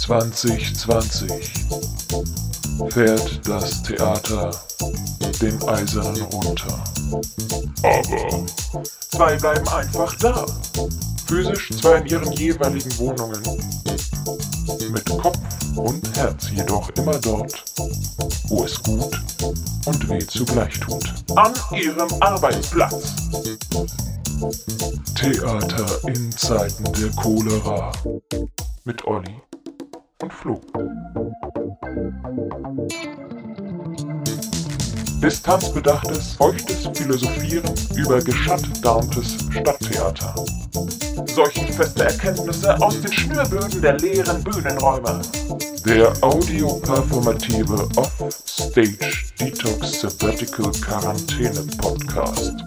2020 fährt das Theater den Eisernen runter. Aber zwei bleiben einfach da. Physisch zwar in ihren jeweiligen Wohnungen, mit Kopf und Herz jedoch immer dort, wo es gut und weh zugleich tut. An ihrem Arbeitsplatz. Theater in Zeiten der Cholera. Mit Olli und Flo. Distanzbedachtes, feuchtes Philosophieren über geschattarmtes Stadttheater. Seuchenfeste Erkenntnisse aus den Schnürböden der leeren Bühnenräume. Der audioperformative Off-Stage Detox Sabbatical Quarantäne Podcast.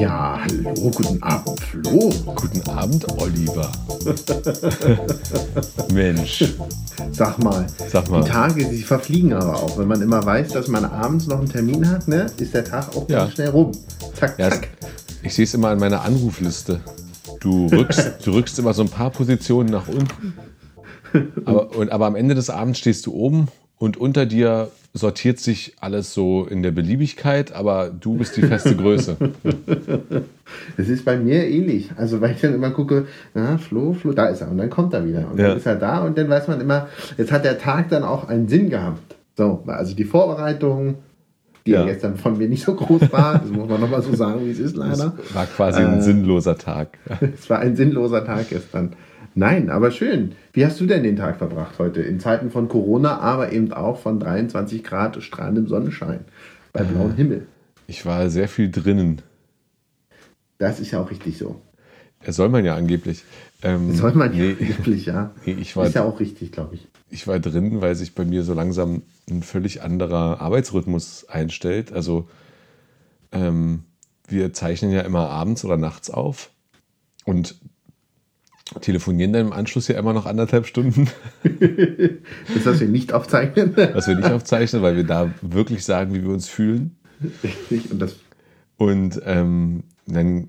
Ja, hallo, guten Abend, Flo. Guten Abend, Oliver. Mensch. Sag mal, Sag mal. die Tage, sie verfliegen aber auch. Wenn man immer weiß, dass man abends noch einen Termin hat, ne, ist der Tag auch Ja. ganz schnell rum. Zack, Ja, zack. ich sehe es immer an meiner Anrufliste. Du rückst, du rückst immer so ein paar Positionen nach unten. Aber, und, aber am Ende des Abends stehst du oben und unter dir sortiert sich alles so in der Beliebigkeit, aber du bist die feste Größe. Das ist bei mir ähnlich. Also, weil ich dann immer gucke, na, Flo, Flo, da ist er. Und dann kommt er wieder. Und Ja. dann ist er da und dann weiß man immer, jetzt hat der Tag dann auch einen Sinn gehabt. So, also die Vorbereitung, die ja. Gestern von mir nicht so groß war, das muss man nochmal so sagen, wie es ist leider. war quasi ein Äh. sinnloser Tag. Es war ein sinnloser Tag gestern. Nein, aber schön. Wie hast du denn den Tag verbracht heute? In Zeiten von Corona, aber eben auch von 23 Grad strahlendem Sonnenschein bei blauem Himmel. Ich war sehr viel drinnen. Das ist ja auch richtig so. Das soll man ja angeblich. Ähm, Soll man ja nee, wirklich, ja. nee, ich war Ist ja auch richtig, glaube ich. ich war drin, weil sich bei mir so langsam ein völlig anderer Arbeitsrhythmus einstellt. Also ähm, wir zeichnen ja immer abends oder nachts auf und telefonieren dann im Anschluss ja immer noch anderthalb Stunden, Ist das wir nicht aufzeichnen? was wir nicht aufzeichnen, weil wir da wirklich sagen, wie wir uns fühlen. Richtig. Und das, Und ähm, dann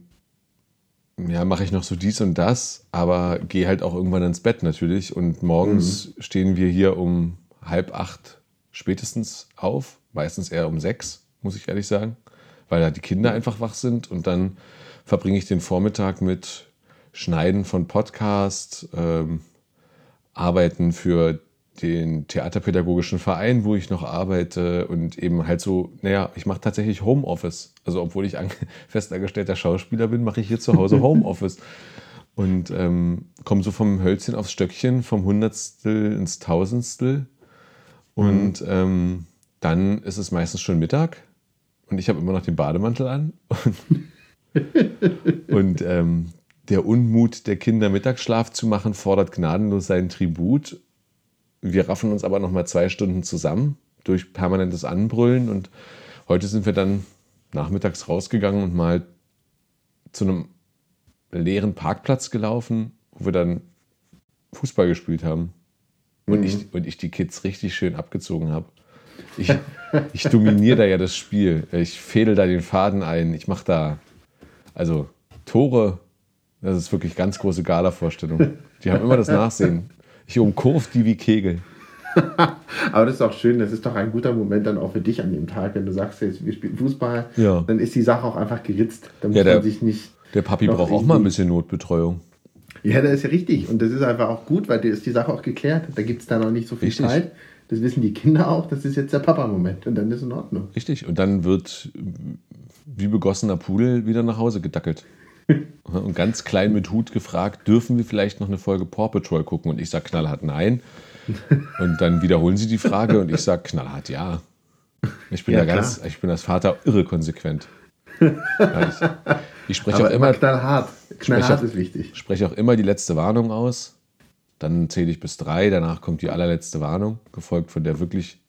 ja, mache ich noch so dies und das, aber gehe halt auch irgendwann ins Bett natürlich. Und morgens stehen wir hier um halb acht spätestens auf, meistens eher um sechs, muss ich ehrlich sagen, weil da die Kinder einfach wach sind. Und dann verbringe ich den Vormittag mit Schneiden von Podcast, ähm, Arbeiten für den Theaterpädagogischen Verein, wo ich noch arbeite und eben halt so, naja, ich mache tatsächlich Homeoffice. Also obwohl ich an, festangestellter Schauspieler bin, mache ich hier zu Hause Homeoffice. Und ähm, komme so vom Hölzchen aufs Stöckchen, vom Hundertstel ins Tausendstel. Und ähm, dann ist es meistens schon Mittag und ich habe immer noch den Bademantel an. Und, und ähm, der Unmut der Kinder, Mittagsschlaf zu machen, fordert gnadenlos seinen Tribut. Wir raffen uns aber noch mal zwei Stunden zusammen durch permanentes Anbrüllen. Und heute sind wir dann nachmittags rausgegangen und mal zu einem leeren Parkplatz gelaufen, wo wir dann Fußball gespielt haben. Und, ich, und ich die Kids richtig schön abgezogen habe. Ich, ich dominiere da ja das Spiel. Ich fädel da den Faden ein. Ich mache da, also Tore, das ist wirklich ganz große Gala-Vorstellung. Die haben immer das Nachsehen. Ich umkurv die wie Kegel. aber das ist auch schön, das ist doch ein guter Moment dann auch für dich an dem Tag, wenn du sagst, jetzt, wir spielen Fußball, Ja. dann ist die Sache auch einfach geritzt. Da muss Ja, der- man sich nicht. Der Papi braucht auch mal ein bisschen Notbetreuung. Ja, das ist ja richtig. Und das ist einfach auch gut, weil da ist die Sache auch geklärt. Da gibt es da noch nicht so viel Richtig. Streit. Das wissen die Kinder auch. Das ist jetzt der Papa-Moment. Und dann ist in Ordnung. Richtig. Und dann wird wie begossener Pudel wieder nach Hause gedackelt. Und ganz klein mit Hut gefragt, dürfen wir vielleicht noch eine Folge Paw Patrol gucken? Und ich sage knallhart nein. Und dann wiederholen sie die Frage und ich sage knallhart ja. Ich bin Ja, da ganz, ich bin als Vater irre konsequent. Ich, ich spreche auch Aber immer immer, knallhart. Knallhart spreche- ist wichtig. spreche auch immer die letzte Warnung aus. Dann zähle ich bis drei, danach kommt die allerletzte Warnung, gefolgt von der wirklich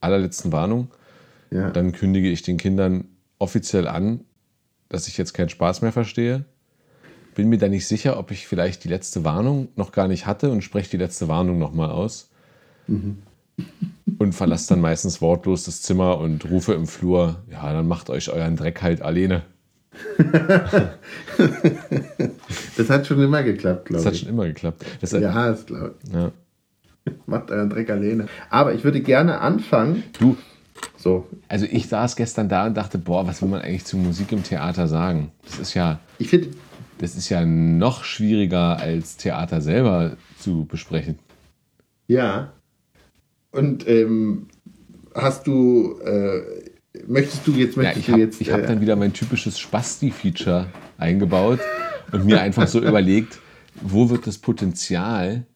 allerletzten Warnung. Ja. Dann kündige ich den Kindern offiziell an, dass ich jetzt keinen Spaß mehr verstehe. Bin mir da nicht sicher, ob ich vielleicht die letzte Warnung noch gar nicht hatte und spreche die letzte Warnung nochmal aus. Und verlasse dann meistens wortlos das Zimmer und rufe im Flur, ja, dann macht euch euren Dreck halt alleine. Das hat schon immer geklappt, glaube Das ich. hat schon immer geklappt. Das, ja. ja, das glaube ja. ich. Macht euren Dreck alleine. Aber ich würde gerne anfangen. Du, So, also ich saß gestern da und dachte, boah, was will man eigentlich zu Musik im Theater sagen? Das ist ja, ich finde, das ist ja noch schwieriger als Theater selber zu besprechen. ja. Und ähm, hast du, äh, möchtest du jetzt, Ja, möchtest ich du habe jetzt. hab äh, dann wieder mein typisches Spasti-Feature eingebaut und mir einfach so überlegt, wo wird das Potenzial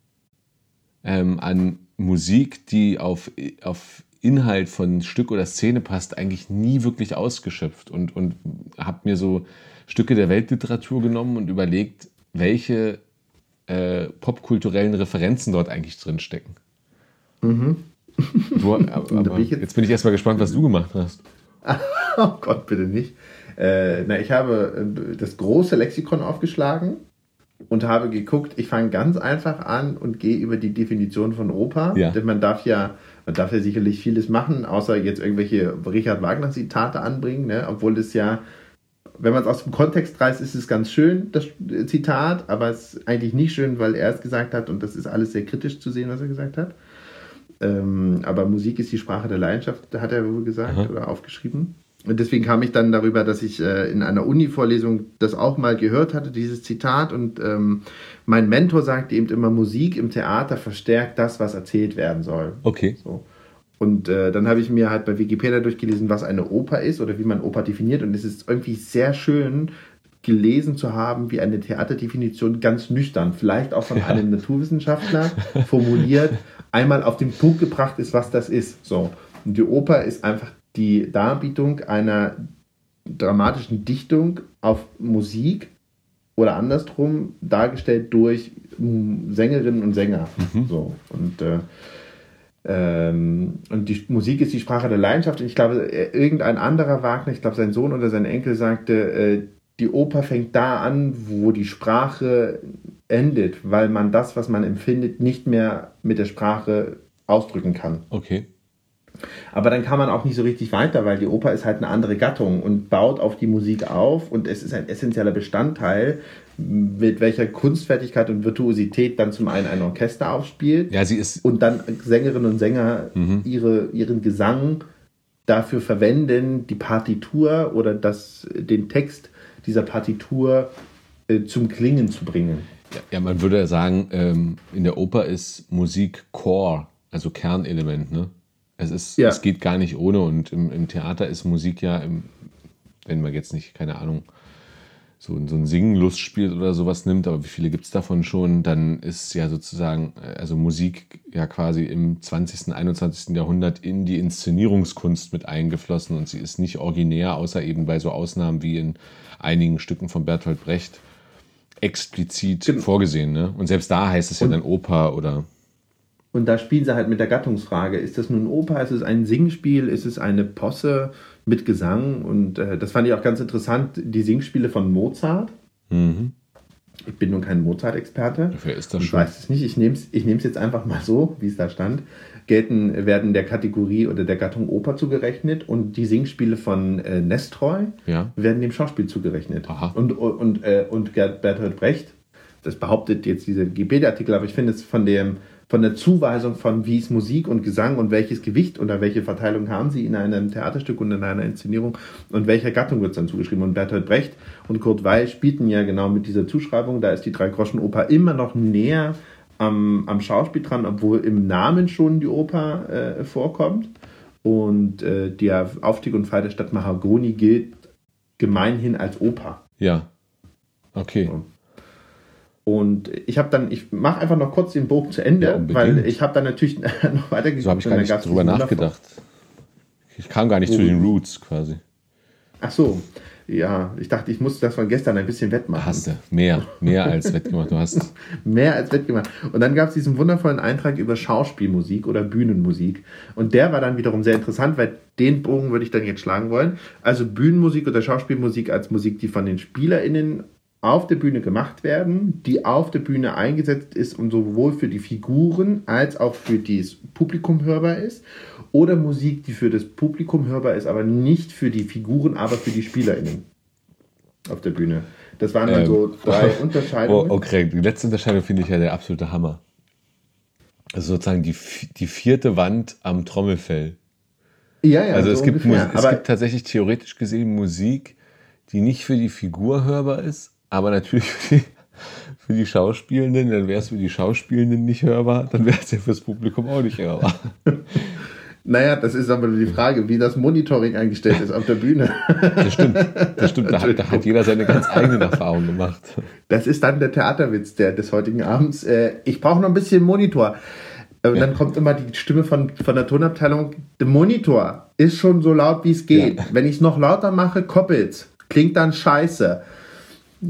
ähm, an Musik, die auf, auf Inhalt von Stück oder Szene passt, eigentlich nie wirklich ausgeschöpft. Und, und habe mir so Stücke der Weltliteratur genommen und überlegt, welche äh, popkulturellen Referenzen dort eigentlich drin stecken. Du, aber, bin aber ich jetzt- jetzt bin ich erstmal gespannt, was du gemacht hast. Oh Gott, bitte nicht. Äh, na, ich habe äh, das große Lexikon aufgeschlagen und habe geguckt, ich fange ganz einfach an und gehe über die Definition von Oper. Ja. Denn man darf ja, man darf ja sicherlich vieles machen, außer jetzt irgendwelche Richard Wagner-Zitate anbringen, ne? obwohl das ja, wenn man es aus dem Kontext reißt, ist es ganz schön, das Zitat, aber es ist eigentlich nicht schön, weil er es gesagt hat und das ist alles sehr kritisch zu sehen, was er gesagt hat. Ähm, aber Musik ist die Sprache der Leidenschaft, hat er wohl gesagt Aha. oder aufgeschrieben. Und deswegen kam ich dann darüber, dass ich äh, in einer Uni-Vorlesung das auch mal gehört hatte, dieses Zitat. Und ähm, mein Mentor sagte eben immer, Musik im Theater verstärkt das, was erzählt werden soll. Okay. So. Und äh, dann habe ich mir halt bei Wikipedia durchgelesen, was eine Oper ist oder wie man Oper definiert. Und es ist irgendwie sehr schön gelesen zu haben, wie eine Theaterdefinition ganz nüchtern, vielleicht auch von Ja. einem Naturwissenschaftler formuliert, einmal auf den Punkt gebracht ist, was das ist. So. Und die Oper ist einfach die Darbietung einer dramatischen Dichtung auf Musik oder andersrum dargestellt durch mm, Sängerinnen und Sänger. So. Und äh, ähm, und die Musik ist die Sprache der Leidenschaft. Und ich glaube, äh, irgendein anderer Wagner, ich glaube, sein Sohn oder sein Enkel sagte, äh, die Oper fängt da an, wo die Sprache endet, weil man das, was man empfindet, nicht mehr mit der Sprache ausdrücken kann. Okay. Aber dann kann man auch nicht so richtig weiter, weil die Oper ist halt eine andere Gattung und baut auf die Musik auf und es ist ein essentieller Bestandteil, mit welcher Kunstfertigkeit und Virtuosität dann zum einen ein Orchester aufspielt Ja, sie ist. und dann Sängerinnen und Sänger ihre, ihren Gesang dafür verwenden, die Partitur oder das, den Text dieser Partitur äh, zum Klingen zu bringen. Ja, man würde ja sagen, ähm, in der Oper ist Musik Core, also Kernelement. Ne? Es, ist, Ja. es geht gar nicht ohne und im, im Theater ist Musik ja, im, wenn man jetzt nicht, keine Ahnung, so, so ein Singen-Lustspiel oder sowas nimmt, aber wie viele gibt es davon schon, dann ist ja sozusagen, äh, also Musik ja quasi im 20., 21. Jahrhundert in die Inszenierungskunst mit eingeflossen und sie ist nicht originär, außer eben bei so Ausnahmen wie in einigen Stücken von Bertolt Brecht explizit Genau. vorgesehen. Ne? Und selbst da heißt es ja dann Oper oder. Und da spielen sie halt mit der Gattungsfrage. Ist das nun Oper? Ist es ein Singspiel? Ist es eine Posse mit Gesang? Und äh, das fand ich auch ganz interessant, die Singspiele von Mozart. Mhm. Ich bin nun kein Mozart-Experte. Dafür ist das Ich schon. weiß es nicht. Ich nehme es ich nehm's jetzt einfach mal so, wie es da stand. Gelten, werden der Kategorie oder der Gattung Oper zugerechnet und die Singspiele von äh, Nestroy Ja. werden dem Schauspiel zugerechnet. Aha. Und, und, äh, und Gerd Bertolt Brecht, das behauptet jetzt dieser Wikipedia-Artikel, aber ich finde es von dem von der Zuweisung von wie ist Musik und Gesang und welches Gewicht oder welche Verteilung haben sie in einem Theaterstück und in einer Inszenierung und welcher Gattung wird es dann zugeschrieben. Und Bertolt Brecht und Kurt Weil spielten ja genau mit dieser Zuschreibung, da ist die Drei-Groschen-Oper immer noch näher am, am Schauspiel dran, obwohl im Namen schon die Oper äh, vorkommt. Und äh, der Aufstieg und Fall der Stadt Mahagoni gilt gemeinhin als Oper. Ja. Okay. Und ich habe dann, ich mache einfach noch kurz den Bogen zu Ende, Ja, weil ich habe dann natürlich noch weitergeguckt. So habe ich gar nicht drüber nachgedacht. Ich kam gar nicht zu den Roots quasi. Ach so, ja, ich dachte, ich muss das von gestern ein bisschen wettmachen. Hast du. Mehr. Mehr als wettgemacht. Du hast. Mehr als wettgemacht. Und dann gab es diesen wundervollen Eintrag über Schauspielmusik oder Bühnenmusik. Und der war dann wiederum sehr interessant, weil den Bogen würde ich dann jetzt schlagen wollen. Also Bühnenmusik oder Schauspielmusik als Musik, die von den SpielerInnen auf der Bühne gemacht werden, die auf der Bühne eingesetzt ist und sowohl für die Figuren als auch für das Publikum hörbar ist. Oder Musik, die für das Publikum hörbar ist, aber nicht für die Figuren, aber für die SpielerInnen auf der Bühne. Das waren dann Ähm, so drei Oh, Unterscheidungen. okay, die letzte Unterscheidung finde ich ja der absolute Hammer. Also sozusagen die, die vierte Wand am Trommelfell. Ja, ja, Also so es, gibt, ungefähr. Es gibt tatsächlich theoretisch gesehen Musik, die nicht für die Figur hörbar ist, aber natürlich für die, für die Schauspielenden. Dann wäre es für die Schauspielenden nicht hörbar, dann wäre es ja fürs Publikum auch nicht hörbar. naja, das ist aber die Frage, wie das Monitoring eingestellt ist auf der Bühne. Das stimmt, das stimmt. Da hat, da hat jeder seine ganz eigenen Erfahrungen gemacht. Das ist dann der Theaterwitz der, des heutigen Abends. Äh, ich brauche noch ein bisschen Monitor. Äh, Und dann kommt immer die Stimme von, von der Tonabteilung. Der Monitor ist schon so laut, wie es geht. Ja. Wenn ich es noch lauter mache, koppelt's. Klingt dann scheiße.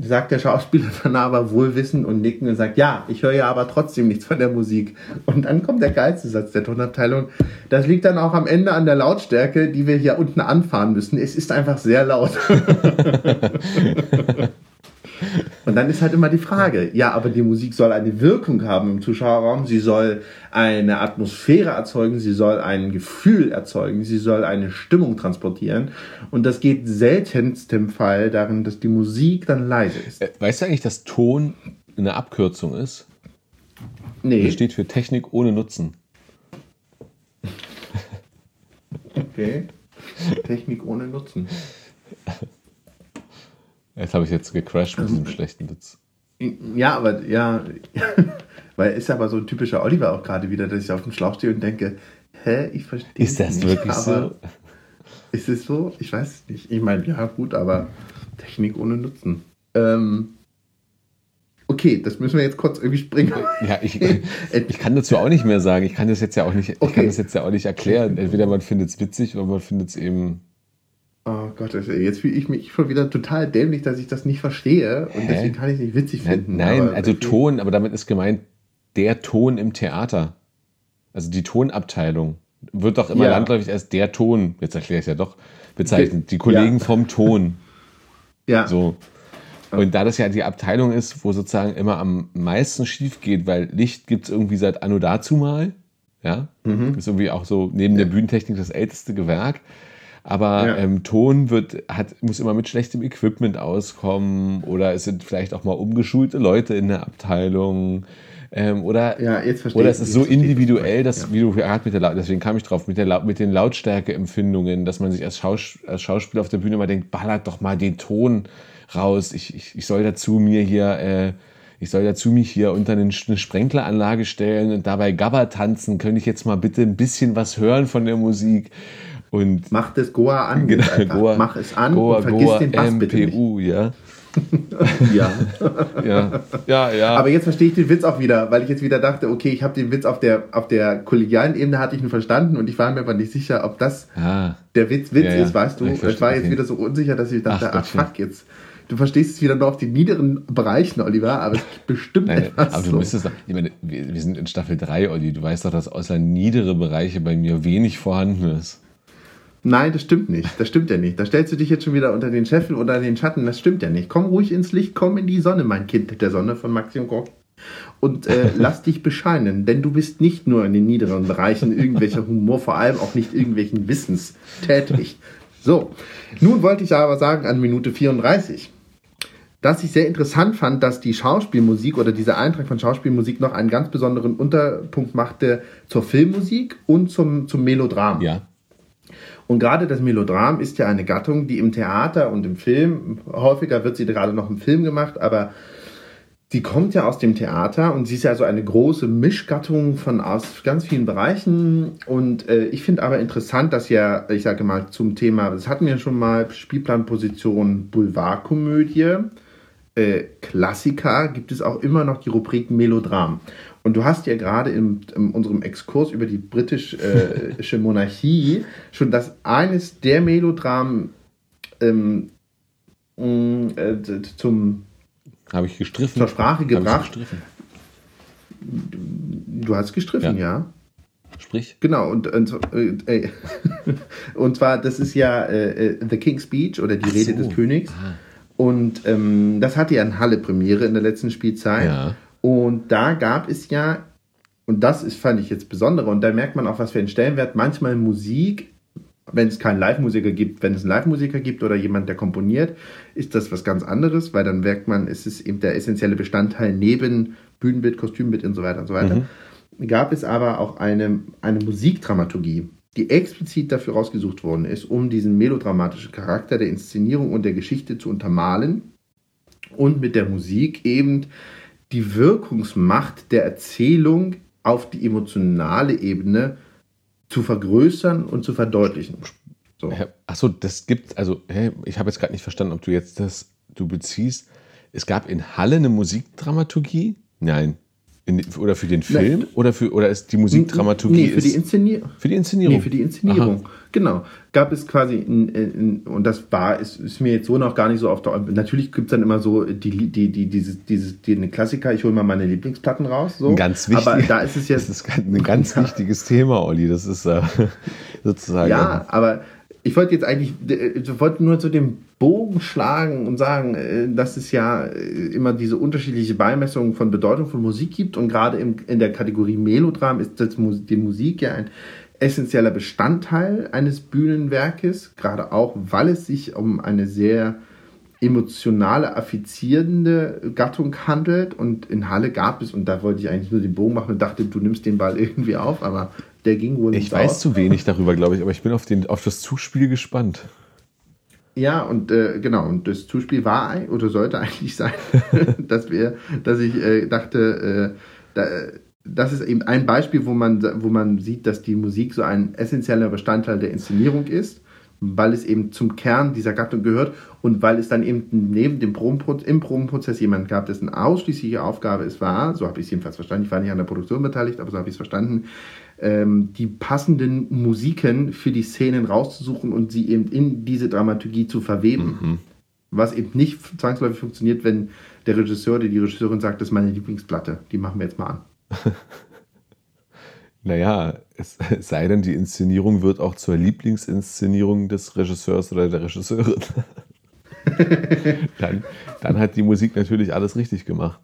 Sagt der Schauspieler dann aber wohlwissend und nicken und sagt, ja, ich höre ja aber trotzdem nichts von der Musik. Und dann kommt der geilste Satz der Tonabteilung. Das liegt dann auch am Ende an der Lautstärke, die wir hier unten anfahren müssen. Es ist einfach sehr laut. Und dann ist halt immer die Frage, ja, aber die Musik soll eine Wirkung haben im Zuschauerraum, sie soll eine Atmosphäre erzeugen, sie soll ein Gefühl erzeugen, sie soll eine Stimmung transportieren. Und das geht seltenst im Fall darin, dass die Musik dann leise ist. Äh, Weißt du eigentlich, dass Ton eine Abkürzung ist? Nee, Das steht für Technik ohne Nutzen. okay. Technik ohne Nutzen. Das habe ich jetzt gecrashed mit diesem schlechten Witz. Ja, aber ja, weil ist aber so ein typischer Oliver auch gerade wieder, dass ich auf dem Schlauch stehe und denke, hä, ich verstehe Ist das nicht, wirklich so? Ist es so? Ich weiß es nicht. Ich meine, ja, gut, aber Technik ohne Nutzen. Ähm, okay, das müssen wir jetzt kurz irgendwie springen. Ja, ich, ich kann dazu auch nicht mehr sagen. Ich kann das jetzt ja auch nicht, ich Okay. kann das jetzt ja auch nicht erklären. Entweder man findet es witzig oder man findet es eben. Oh Gott, das- jetzt fühle ich mich schon wieder total dämlich, dass ich das nicht verstehe und Hä? deswegen kann ich es nicht witzig Nein, finden. nein aber also Ton, aber damit ist gemeint der Ton im Theater. Also die Tonabteilung. Wird doch immer Ja. landläufig als der Ton, jetzt erkläre ich es ja doch, bezeichnet. Die Kollegen Ja. vom Ton. Ja, So. Und da das ja die Abteilung ist, wo sozusagen immer am meisten schief geht, weil Licht gibt es irgendwie seit Anno dazu mal. Ja. Mhm. Ist irgendwie auch so neben der Bühnentechnik das älteste Gewerk. Aber Ja. ähm, Ton wird, hat, muss immer mit schlechtem Equipment auskommen oder es sind vielleicht auch mal umgeschulte Leute in der Abteilung. Ähm, oder Ja, oder es ist so individuell, dass, du wie du gerade mit der, deswegen kam ich drauf, mit, der, mit den Lautstärkeempfindungen, dass man sich als, Schaus, als Schauspieler auf der Bühne mal denkt, ballert doch mal den Ton raus. Ich, ich, ich soll dazu mir hier, äh, ich soll dazu mich hier unter eine, Sprenkleranlage stellen und dabei Gabba tanzen. Könnte ich jetzt mal bitte ein bisschen was hören von der Musik? Und Mach das Goa an. genau. Goa, Mach es an Goa, und vergiss Goa, den Bass bitte nicht. MPU, ja. Ja. Ja, ja, ja. Aber jetzt verstehe ich den Witz auch wieder, weil ich jetzt wieder dachte, okay, ich habe den Witz auf der, auf der kollegialen Ebene hatte ich ihn verstanden und ich war mir aber nicht sicher, ob das ah, der Witz Witz Ja, ja. ist, weißt du? Ich Ich, war jetzt wieder so unsicher, dass ich dachte, Ach, ach, fuck jetzt. Du verstehst es wieder nur auf den niederen Bereichen, Oliver, aber es gibt bestimmt Nein, etwas. aber du so. müsstest doch, ich meine, wir, wir sind in Staffel 3, Olli, du weißt doch, dass außer niedere Bereiche bei mir wenig vorhanden ist. Nein, das stimmt nicht. Das stimmt ja nicht. Da stellst du dich jetzt schon wieder unter den Scheffel oder den Schatten. Das stimmt ja nicht. Komm ruhig ins Licht, komm in die Sonne, mein Kind der Sonne von Maxim Gorki. Und äh, lass dich bescheinen, denn du bist nicht nur in den niederen Bereichen irgendwelcher Humor, vor allem auch nicht irgendwelchen Wissens tätig. So, nun wollte ich aber sagen an Minute 34, dass ich sehr interessant fand, dass die Schauspielmusik oder dieser Eintrag von Schauspielmusik noch einen ganz besonderen Unterpunkt machte zur Filmmusik und zum, zum Melodram. Ja. Und gerade das Melodram ist ja eine Gattung, die im Theater und im Film, häufiger wird sie gerade noch im Film gemacht, aber sie kommt ja aus dem Theater und sie ist ja so eine große Mischgattung von aus ganz vielen Bereichen. Und äh, ich finde aber interessant, dass ja, ich sage mal, zum Thema, das hatten wir schon mal, Spielplanposition Boulevardkomödie, äh, Klassiker, gibt es auch immer noch die Rubrik Melodram. Und du hast ja gerade in, in unserem Exkurs über die britische Monarchie schon das eines der Melodramen ähm, mh, äh, zum, Habe ich gestriffen. zur Sprache gebracht. gestriffen. Du hast gestriffen, Ja. ja. Sprich. Genau, und, und, äh, äh, und zwar, das ist ja äh, äh, The King's Speech oder die Ach Rede so. des Königs. Ah. Und ähm, das hatte ja in Halle Premiere in der letzten Spielzeit. Ja. Und da gab es ja, und das ist, fand ich jetzt besondere, und da merkt man auch, was für einen Stellenwert manchmal Musik wenn es keinen Live-Musiker gibt, wenn es einen Live-Musiker gibt oder jemand, der komponiert, ist das was ganz anderes, weil dann merkt man, es ist eben der essentielle Bestandteil neben Bühnenbild, Kostümbild und so weiter und so weiter. Mhm. Gab es aber auch eine, eine Musikdramaturgie, die explizit dafür rausgesucht worden ist, um diesen melodramatischen Charakter der Inszenierung und der Geschichte zu untermalen und mit der Musik eben die Wirkungsmacht der Erzählung auf die emotionale Ebene zu vergrößern und zu verdeutlichen. So. Achso, das gibt, also ich habe jetzt gerade nicht verstanden, ob du jetzt das, du beziehst, es gab in Halle eine Musikdramaturgie? Nein. In, oder für den Film? Nein. Oder, für, oder ist die Musikdramaturgie? Nee, für die Inszenierung. Für die Inszenierung. Nee, für die Inszenierung. Aha. Genau. Gab es quasi, in, in, und das war, ist, ist, mir jetzt so noch gar nicht so auf der. Natürlich gibt es dann immer so die, die, die, dieses, dieses, die, die Klassiker, ich hole mal meine Lieblingsplatten raus. So. Ganz wichtig. Aber da ist es jetzt. Das ist ein ganz wichtiges Thema, Olli. Das ist äh, sozusagen. Ja, aber ich wollte jetzt eigentlich, ich wollte nur zu dem Bogen schlagen und sagen, äh, dass es ja äh, immer diese unterschiedliche Beimessung von Bedeutung von Musik gibt und gerade in der Kategorie Melodram ist das, die Musik ja ein essentieller Bestandteil eines Bühnenwerkes, gerade auch, weil es sich um eine sehr emotionale, affizierende Gattung handelt. Und in Halle gab es, und da wollte ich eigentlich nur den Bogen machen und dachte, du nimmst den Ball irgendwie auf, aber der ging wohl Ich weiß auf. zu wenig darüber, glaube ich, aber ich bin auf, den, auf das Zuspiel gespannt. Ja, und äh, genau, und das Zuspiel war oder sollte eigentlich sein, dass wir, dass ich äh, dachte, äh, da, das ist eben ein Beispiel, wo man, wo man sieht, dass die Musik so ein essentieller Bestandteil der Inszenierung ist, weil es eben zum Kern dieser Gattung gehört und weil es dann eben neben dem Probenprozess, im Probenprozess jemand gab, dessen ausschließliche Aufgabe es war, so habe ich es jedenfalls verstanden, ich war nicht an der Produktion beteiligt, aber so habe ich es verstanden, ähm, die passenden Musiken für die Szenen rauszusuchen und sie eben in diese Dramaturgie zu verweben. Mhm. Was eben nicht zwangsläufig funktioniert, wenn der Regisseur oder die Regisseurin sagt, das ist meine Lieblingsplatte, die machen wir jetzt mal an. naja, es, sei denn, die Inszenierung wird auch zur Lieblingsinszenierung des Regisseurs oder der Regisseurin. dann, dann hat die Musik natürlich alles richtig gemacht.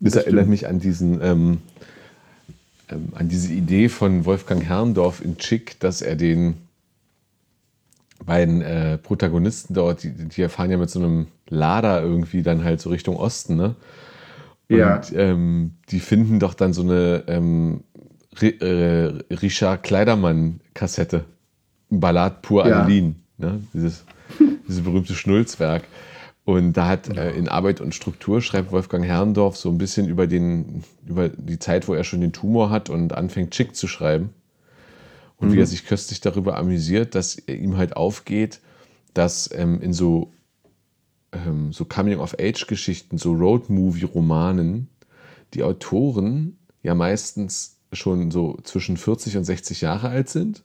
Das, das erinnert mich an diesen, ähm, ähm, an diese Idee von Wolfgang Herrndorf in Chick, dass er den beiden äh, Protagonisten dort, die, die fahren ja mit so einem Lader irgendwie dann halt so Richtung Osten, ne? Und ja. ähm, die finden doch dann so eine ähm, äh, Richard Kleidermann-Kassette. Ballad pur ja. Adeline, ne? Dieses, dieses berühmte Schnulzwerk. Und da hat äh, in Arbeit und Struktur schreibt Wolfgang Herrndorf so ein bisschen über, den, über die Zeit, wo er schon den Tumor hat und anfängt Chick zu schreiben. Und mhm. wie er sich köstlich darüber amüsiert, dass ihm halt aufgeht, dass ähm, in so, ähm, so Coming-of-Age-Geschichten, so Road-Movie-Romanen, die Autoren ja meistens schon so zwischen 40 und 60 Jahre alt sind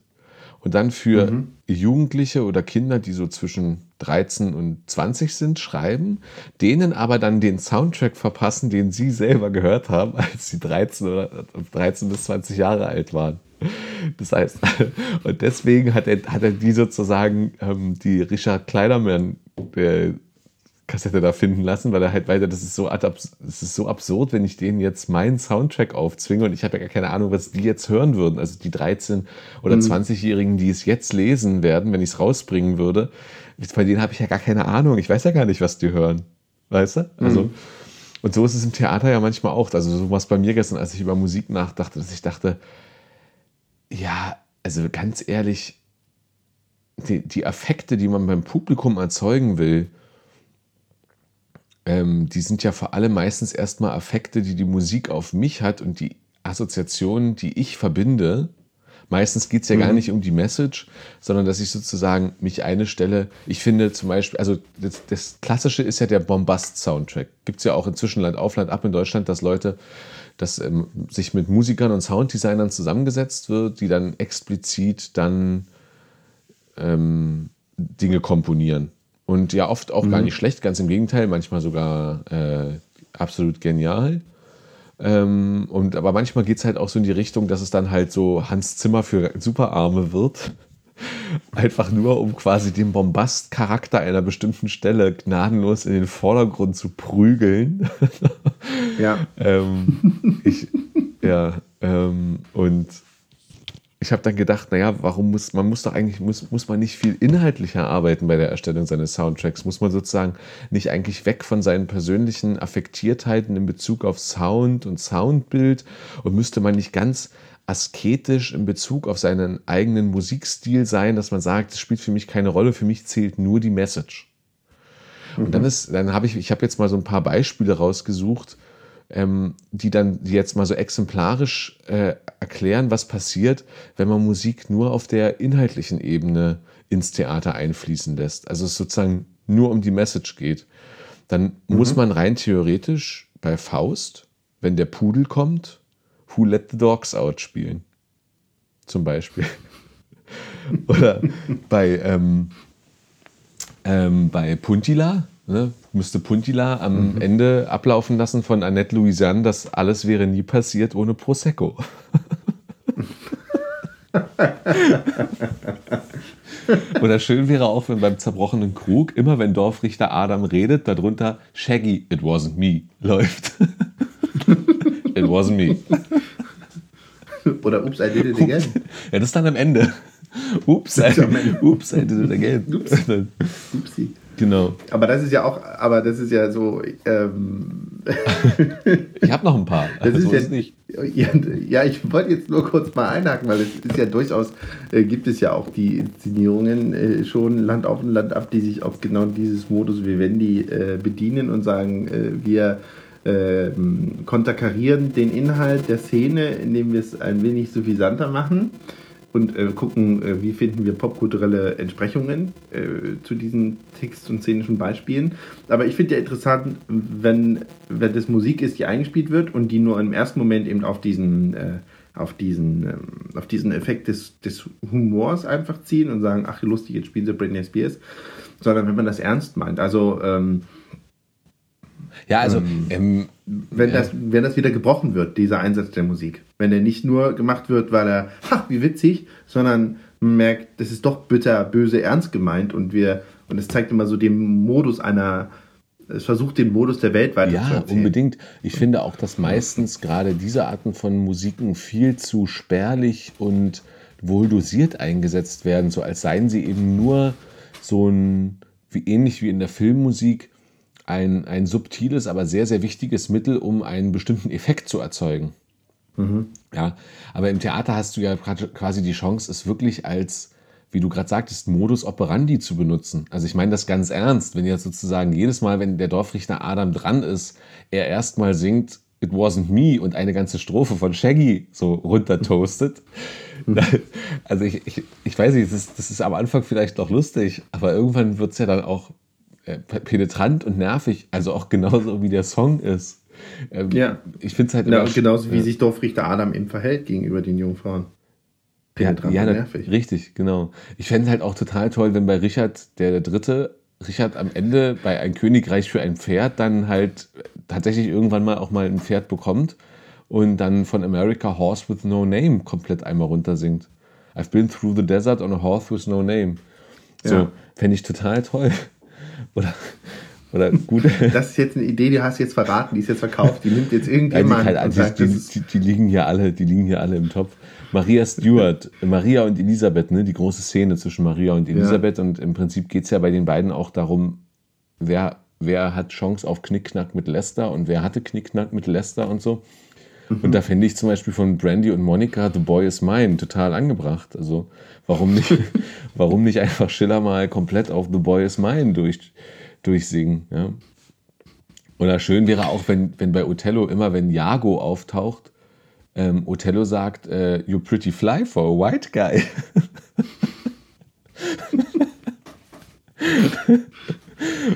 und dann für mhm. Jugendliche oder Kinder, die so zwischen 13 und 20 sind, schreiben, denen aber dann den Soundtrack verpassen, den sie selber gehört haben, als sie 13 oder 13 bis 20 Jahre alt waren. Das heißt, und deswegen hat er, hat er die sozusagen, ähm, die Richard Kleiderman, der Kassette da finden lassen, weil er halt weiter, das ist so, das ist so absurd, wenn ich denen jetzt meinen Soundtrack aufzwinge und ich habe ja gar keine Ahnung, was die jetzt hören würden. Also die 13- oder mhm. 20-Jährigen, die es jetzt lesen werden, wenn ich es rausbringen würde, bei denen habe ich ja gar keine Ahnung. Ich weiß ja gar nicht, was die hören. Weißt du? Also, mhm. Und so ist es im Theater ja manchmal auch. Also so war es bei mir gestern, als ich über Musik nachdachte, dass ich dachte, ja, also ganz ehrlich, die, die Affekte, die man beim Publikum erzeugen will, ähm, die sind ja vor allem meistens erstmal Affekte, die die Musik auf mich hat und die Assoziationen, die ich verbinde. Meistens geht es ja mhm. gar nicht um die Message, sondern dass ich sozusagen mich eine Stelle, ich finde zum Beispiel, also das, das Klassische ist ja der Bombast-Soundtrack. Gibt es ja auch inzwischen Land auf Land ab in Deutschland, dass Leute, dass ähm, sich mit Musikern und Sounddesignern zusammengesetzt wird, die dann explizit dann ähm, Dinge komponieren. Und ja, oft auch mhm. gar nicht schlecht, ganz im Gegenteil, manchmal sogar äh, absolut genial. Ähm, und, aber manchmal geht es halt auch so in die Richtung, dass es dann halt so Hans Zimmer für Superarme wird. Einfach nur, um quasi den Bombast-Charakter einer bestimmten Stelle gnadenlos in den Vordergrund zu prügeln. Ja. ähm, ich, ja, ähm, und ich habe dann gedacht, naja, warum muss man muss doch eigentlich muss, muss man nicht viel inhaltlicher arbeiten bei der Erstellung seines Soundtracks? Muss man sozusagen nicht eigentlich weg von seinen persönlichen Affektiertheiten in Bezug auf Sound und Soundbild und müsste man nicht ganz asketisch in Bezug auf seinen eigenen Musikstil sein, dass man sagt, es spielt für mich keine Rolle, für mich zählt nur die Message. Mhm. Und dann ist, dann habe ich, ich habe jetzt mal so ein paar Beispiele rausgesucht, ähm, die dann jetzt mal so exemplarisch äh, erklären, was passiert, wenn man Musik nur auf der inhaltlichen Ebene ins Theater einfließen lässt. Also es sozusagen nur um die Message geht. Dann mhm. muss man rein theoretisch bei Faust, wenn der Pudel kommt, Who Let the Dogs Out spielen. Zum Beispiel. Oder bei, ähm, ähm, bei Puntila, ne, müsste Puntila am mhm. Ende ablaufen lassen von Annette Louisanne, dass alles wäre nie passiert ohne Prosecco. Oder schön wäre auch, wenn beim zerbrochenen Krug, immer wenn Dorfrichter Adam redet, darunter Shaggy, it wasn't me, läuft. it wasn't me. Oder Oops, I did it again. Ja, das ist dann am Ende. Oops, I, oops, I did it again. Oops. Upsi. Genau. Aber das ist ja auch, aber das ist ja so. Ähm, ich habe noch ein paar. Das also ist ja, nicht. Ja, ja, ich wollte jetzt nur kurz mal einhaken, weil es ist ja durchaus, äh, gibt es ja auch die Inszenierungen äh, schon Land auf und Land ab, die sich auf genau dieses Modus Vivendi äh, bedienen und sagen, äh, wir ähm, konterkarieren den Inhalt der Szene, indem wir es ein wenig suffisanter machen und äh, gucken, äh, wie finden wir popkulturelle Entsprechungen äh, zu diesen Text- und szenischen Beispielen. Aber ich finde ja interessant, wenn, wenn das Musik ist, die eingespielt wird und die nur im ersten Moment eben auf diesen, äh, auf diesen, ähm, auf diesen Effekt des, des Humors einfach ziehen und sagen, ach lustig, jetzt spielen sie Britney Spears, sondern wenn man das ernst meint. Also ähm, ja, also ähm, ähm, wenn, das, wenn das wieder gebrochen wird, dieser Einsatz der Musik. Wenn er nicht nur gemacht wird, weil er, ha, wie witzig, sondern man merkt, das ist doch bitter, böse, ernst gemeint und wir, und es zeigt immer so den Modus einer, es versucht den Modus der Welt weiter ja, zu erzählen. unbedingt. Ich finde auch, dass meistens gerade diese Arten von Musiken viel zu spärlich und wohl dosiert eingesetzt werden, so als seien sie eben nur so ein, wie ähnlich wie in der Filmmusik, ein, ein subtiles, aber sehr, sehr wichtiges Mittel, um einen bestimmten Effekt zu erzeugen. Mhm. Ja, aber im Theater hast du ja quasi die Chance, es wirklich als, wie du gerade sagtest, Modus operandi zu benutzen. Also ich meine das ganz ernst, wenn jetzt sozusagen jedes Mal, wenn der Dorfrichter Adam dran ist, er erstmal singt It wasn't me und eine ganze Strophe von Shaggy so runtertoastet. Mhm. Also ich, ich, ich weiß nicht, das ist, das ist am Anfang vielleicht noch lustig, aber irgendwann wird es ja dann auch penetrant und nervig, also auch genauso wie der Song ist. Ähm, ja. Ich finde es halt immer. Ja, und genauso wie ja. sich Dorfrichter Adam eben verhält gegenüber den Jungfrauen. Penetrant ja, ja, und nervig. Richtig, genau. Ich fände es halt auch total toll, wenn bei Richard der, der Dritte, Richard am Ende bei Ein Königreich für ein Pferd dann halt tatsächlich irgendwann mal auch mal ein Pferd bekommt und dann von America Horse with No Name komplett einmal runtersingt. I've been through the desert on a horse with no name. So, ja. fände ich total toll. Oder, oder gut. Das ist jetzt eine Idee, die hast du jetzt verraten, die ist jetzt verkauft, die nimmt jetzt irgendjemand. Die, die, die, die, liegen hier alle, die liegen hier alle im Topf. Maria Stewart, Maria und Elisabeth, ne, die große Szene zwischen Maria und Elisabeth. Ja. Und im Prinzip geht es ja bei den beiden auch darum, wer, wer hat Chance auf Knickknack mit Lester und wer hatte Knickknack mit Lester und so. Und mhm. da fände ich zum Beispiel von Brandy und Monica The Boy is Mine total angebracht. Also warum nicht, warum nicht einfach Schiller mal komplett auf The Boy is Mine durch, durchsingen? Ja? Oder schön wäre auch, wenn, wenn bei Othello immer, wenn Jago auftaucht, ähm, Othello sagt, äh, You're pretty fly for a white guy.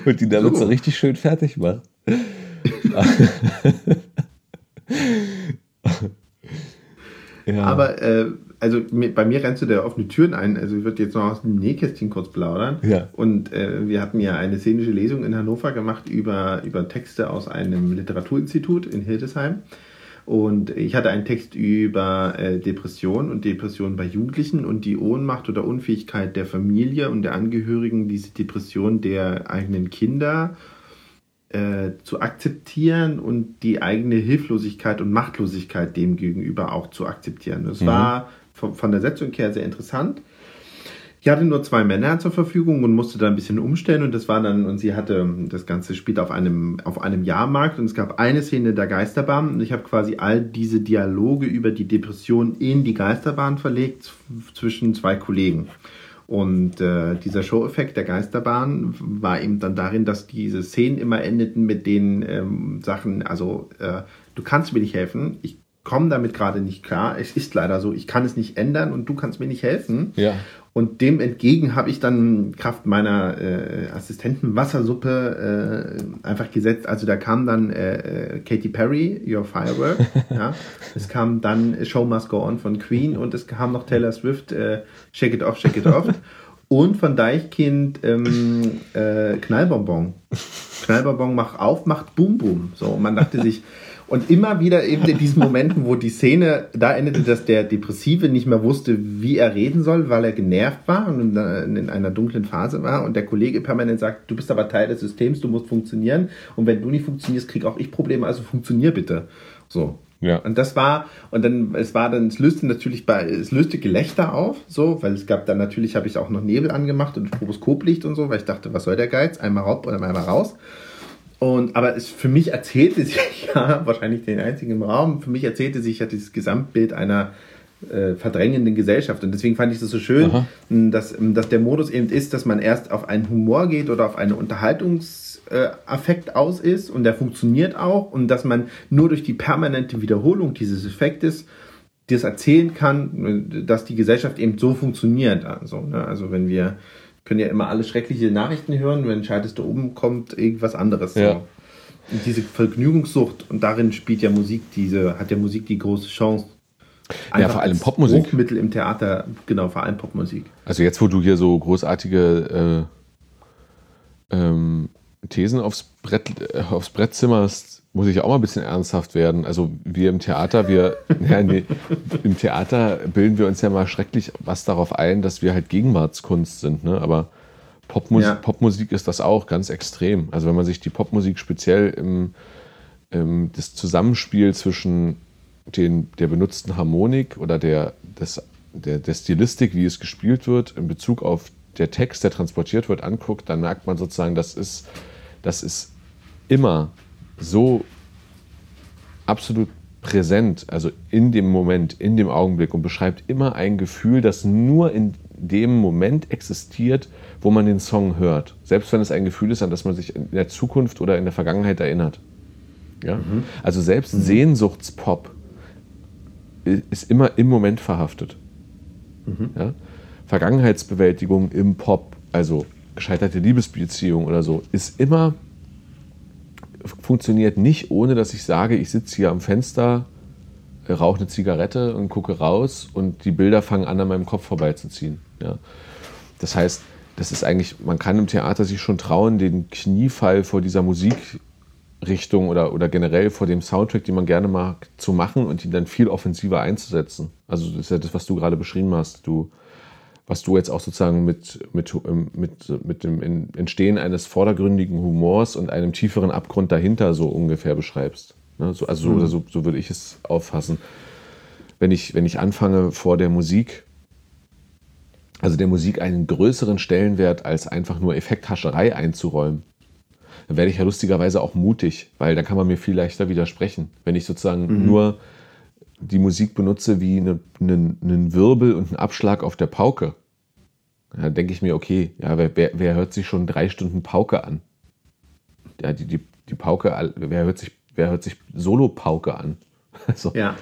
Und die damit so, so richtig schön fertig macht. ja. Aber äh, also bei mir rennst du da offene Türen ein. Also ich würde jetzt noch aus dem Nähkästchen kurz plaudern. Ja. Und äh, wir hatten ja eine szenische Lesung in Hannover gemacht über, über Texte aus einem Literaturinstitut in Hildesheim. Und ich hatte einen Text über äh, Depression und Depression bei Jugendlichen und die Ohnmacht oder Unfähigkeit der Familie und der Angehörigen, diese Depression der eigenen Kinder äh, zu akzeptieren und die eigene Hilflosigkeit und Machtlosigkeit dem gegenüber auch zu akzeptieren. Es mhm. war von, von der Setzung her sehr interessant. Ich hatte nur zwei Männer zur Verfügung und musste da ein bisschen umstellen und das war dann, und sie hatte, das Ganze spielt auf einem, auf einem Jahrmarkt und es gab eine Szene der Geisterbahn und ich habe quasi all diese Dialoge über die Depression in die Geisterbahn verlegt zwischen zwei Kollegen. Und äh, dieser Show-Effekt der Geisterbahn war eben dann darin, dass diese Szenen immer endeten mit den ähm, Sachen, also äh, du kannst mir nicht helfen, ich komme damit gerade nicht klar, es ist leider so, ich kann es nicht ändern und du kannst mir nicht helfen. Ja. Und dem entgegen habe ich dann Kraft meiner äh, Assistenten Wassersuppe äh, einfach gesetzt. Also da kam dann äh, Katy Perry, Your Firework. ja. Es kam dann Show Must Go On von Queen und es kam noch Taylor Swift, äh, Shake It Off, Shake It Off. und von Deichkind ähm, äh, Knallbonbon. Knallbonbon macht auf, macht Boom Boom. So, und man dachte sich, und immer wieder eben in diesen Momenten, wo die Szene da endete, dass der Depressive nicht mehr wusste, wie er reden soll, weil er genervt war und in einer dunklen Phase war und der Kollege permanent sagt, du bist aber Teil des Systems, du musst funktionieren und wenn du nicht funktionierst, krieg auch ich Probleme, also funktionier bitte. So. Ja. Und das war, und dann, es war dann, es löste natürlich bei, es löste Gelächter auf, so, weil es gab dann natürlich, habe ich auch noch Nebel angemacht und Stroboskoplicht und so, weil ich dachte, was soll der Geiz? Einmal raus oder einmal raus. Und, aber es für mich erzählte sich ja, wahrscheinlich den einzigen im Raum, für mich erzählte sich ja dieses Gesamtbild einer äh, verdrängenden Gesellschaft. Und deswegen fand ich das so schön, dass, dass der Modus eben ist, dass man erst auf einen Humor geht oder auf einen Unterhaltungsaffekt äh, aus ist und der funktioniert auch und dass man nur durch die permanente Wiederholung dieses Effektes das erzählen kann, dass die Gesellschaft eben so funktioniert. Also, ne? also wenn wir können ja immer alle schreckliche Nachrichten hören, wenn schaltest du oben kommt irgendwas anderes. Ja. So. Und diese Vergnügungssucht, und darin spielt ja Musik diese, hat ja Musik die große Chance. Ja, vor allem Popmusik. Hochmittel im Theater, genau, vor allem Popmusik. Also jetzt, wo du hier so großartige äh, ähm, Thesen aufs Brett, äh, aufs Brett zimmerst, muss ich auch mal ein bisschen ernsthaft werden. Also wir im Theater, wir ja, nee, im Theater bilden wir uns ja mal schrecklich was darauf ein, dass wir halt Gegenwartskunst sind. Ne? Aber Popmusik, ja. Popmusik ist das auch ganz extrem. Also wenn man sich die Popmusik speziell im, im das Zusammenspiel zwischen den, der benutzten Harmonik oder der, des, der, der Stilistik, wie es gespielt wird, in Bezug auf der Text, der transportiert wird, anguckt, dann merkt man sozusagen, das ist, das ist immer so absolut präsent, also in dem Moment, in dem Augenblick und beschreibt immer ein Gefühl, das nur in dem Moment existiert, wo man den Song hört. Selbst wenn es ein Gefühl ist, an das man sich in der Zukunft oder in der Vergangenheit erinnert. Ja? Mhm. Also selbst mhm. Sehnsuchtspop ist immer im Moment verhaftet. Mhm. Ja? Vergangenheitsbewältigung im Pop, also gescheiterte Liebesbeziehung oder so, ist immer funktioniert nicht, ohne dass ich sage, ich sitze hier am Fenster, äh, rauche eine Zigarette und gucke raus und die Bilder fangen an, an meinem Kopf vorbeizuziehen. Ja. Das heißt, das ist eigentlich, man kann im Theater sich schon trauen, den Kniefall vor dieser Musikrichtung oder, oder generell vor dem Soundtrack, den man gerne mag, zu machen und ihn dann viel offensiver einzusetzen. Also das ist ja das, was du gerade beschrieben hast. Du was du jetzt auch sozusagen mit, mit, ähm, mit, mit dem Entstehen eines vordergründigen Humors und einem tieferen Abgrund dahinter so ungefähr beschreibst. Ne? So, also mhm. so, so würde ich es auffassen. Wenn ich, wenn ich anfange vor der Musik, also der Musik einen größeren Stellenwert als einfach nur Effekthascherei einzuräumen, dann werde ich ja lustigerweise auch mutig, weil da kann man mir viel leichter widersprechen. Wenn ich sozusagen mhm. nur die Musik benutze wie eine, einen, einen Wirbel und einen Abschlag auf der Pauke, ja, denke ich mir, okay, ja, wer, wer, hört sich schon drei Stunden Pauke an? Ja, die, die, die Pauke, wer hört sich, wer hört sich Solo-Pauke an? Also, ja.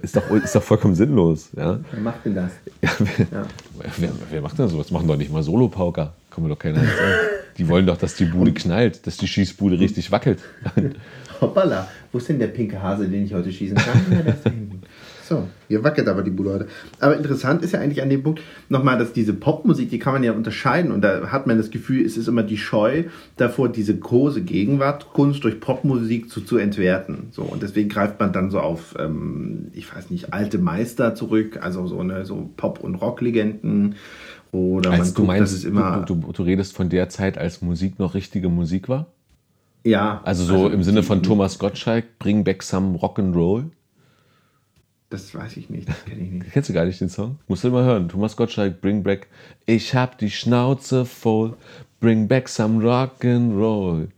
ist, doch, ist doch vollkommen sinnlos. Ja? Wer macht denn das? Ja, wer, ja. wer, wer, macht denn sowas? Machen doch nicht mal Solo-Pauker. Kann mir doch keiner sagen. Die wollen doch, dass die Bude knallt, dass die Schießbude richtig wackelt. Hoppala, wo ist denn der pinke Hase, den ich heute schießen kann? so, hier wackelt aber die Bude heute. Aber interessant ist ja eigentlich an dem Punkt nochmal, dass diese Popmusik, die kann man ja unterscheiden und da hat man das Gefühl, es ist immer die Scheu davor, diese große Gegenwartkunst durch Popmusik zu, zu entwerten. So, und deswegen greift man dann so auf, ähm, ich weiß nicht, alte Meister zurück, also so, eine, so Pop- und Rocklegenden. Oder also man du guckt, meinst, immer du, du, du redest von der Zeit, als Musik noch richtige Musik war? Ja. Also so also im Sinne von Thomas Gottschalk, Bring Back Some Rock'n'Roll? Das weiß ich nicht, das kenne ich nicht. Kennst du gar nicht den Song? Musst du mal hören. Thomas Gottschalk, Bring Back. Ich hab die Schnauze voll. Bring back some Rock'n'Roll.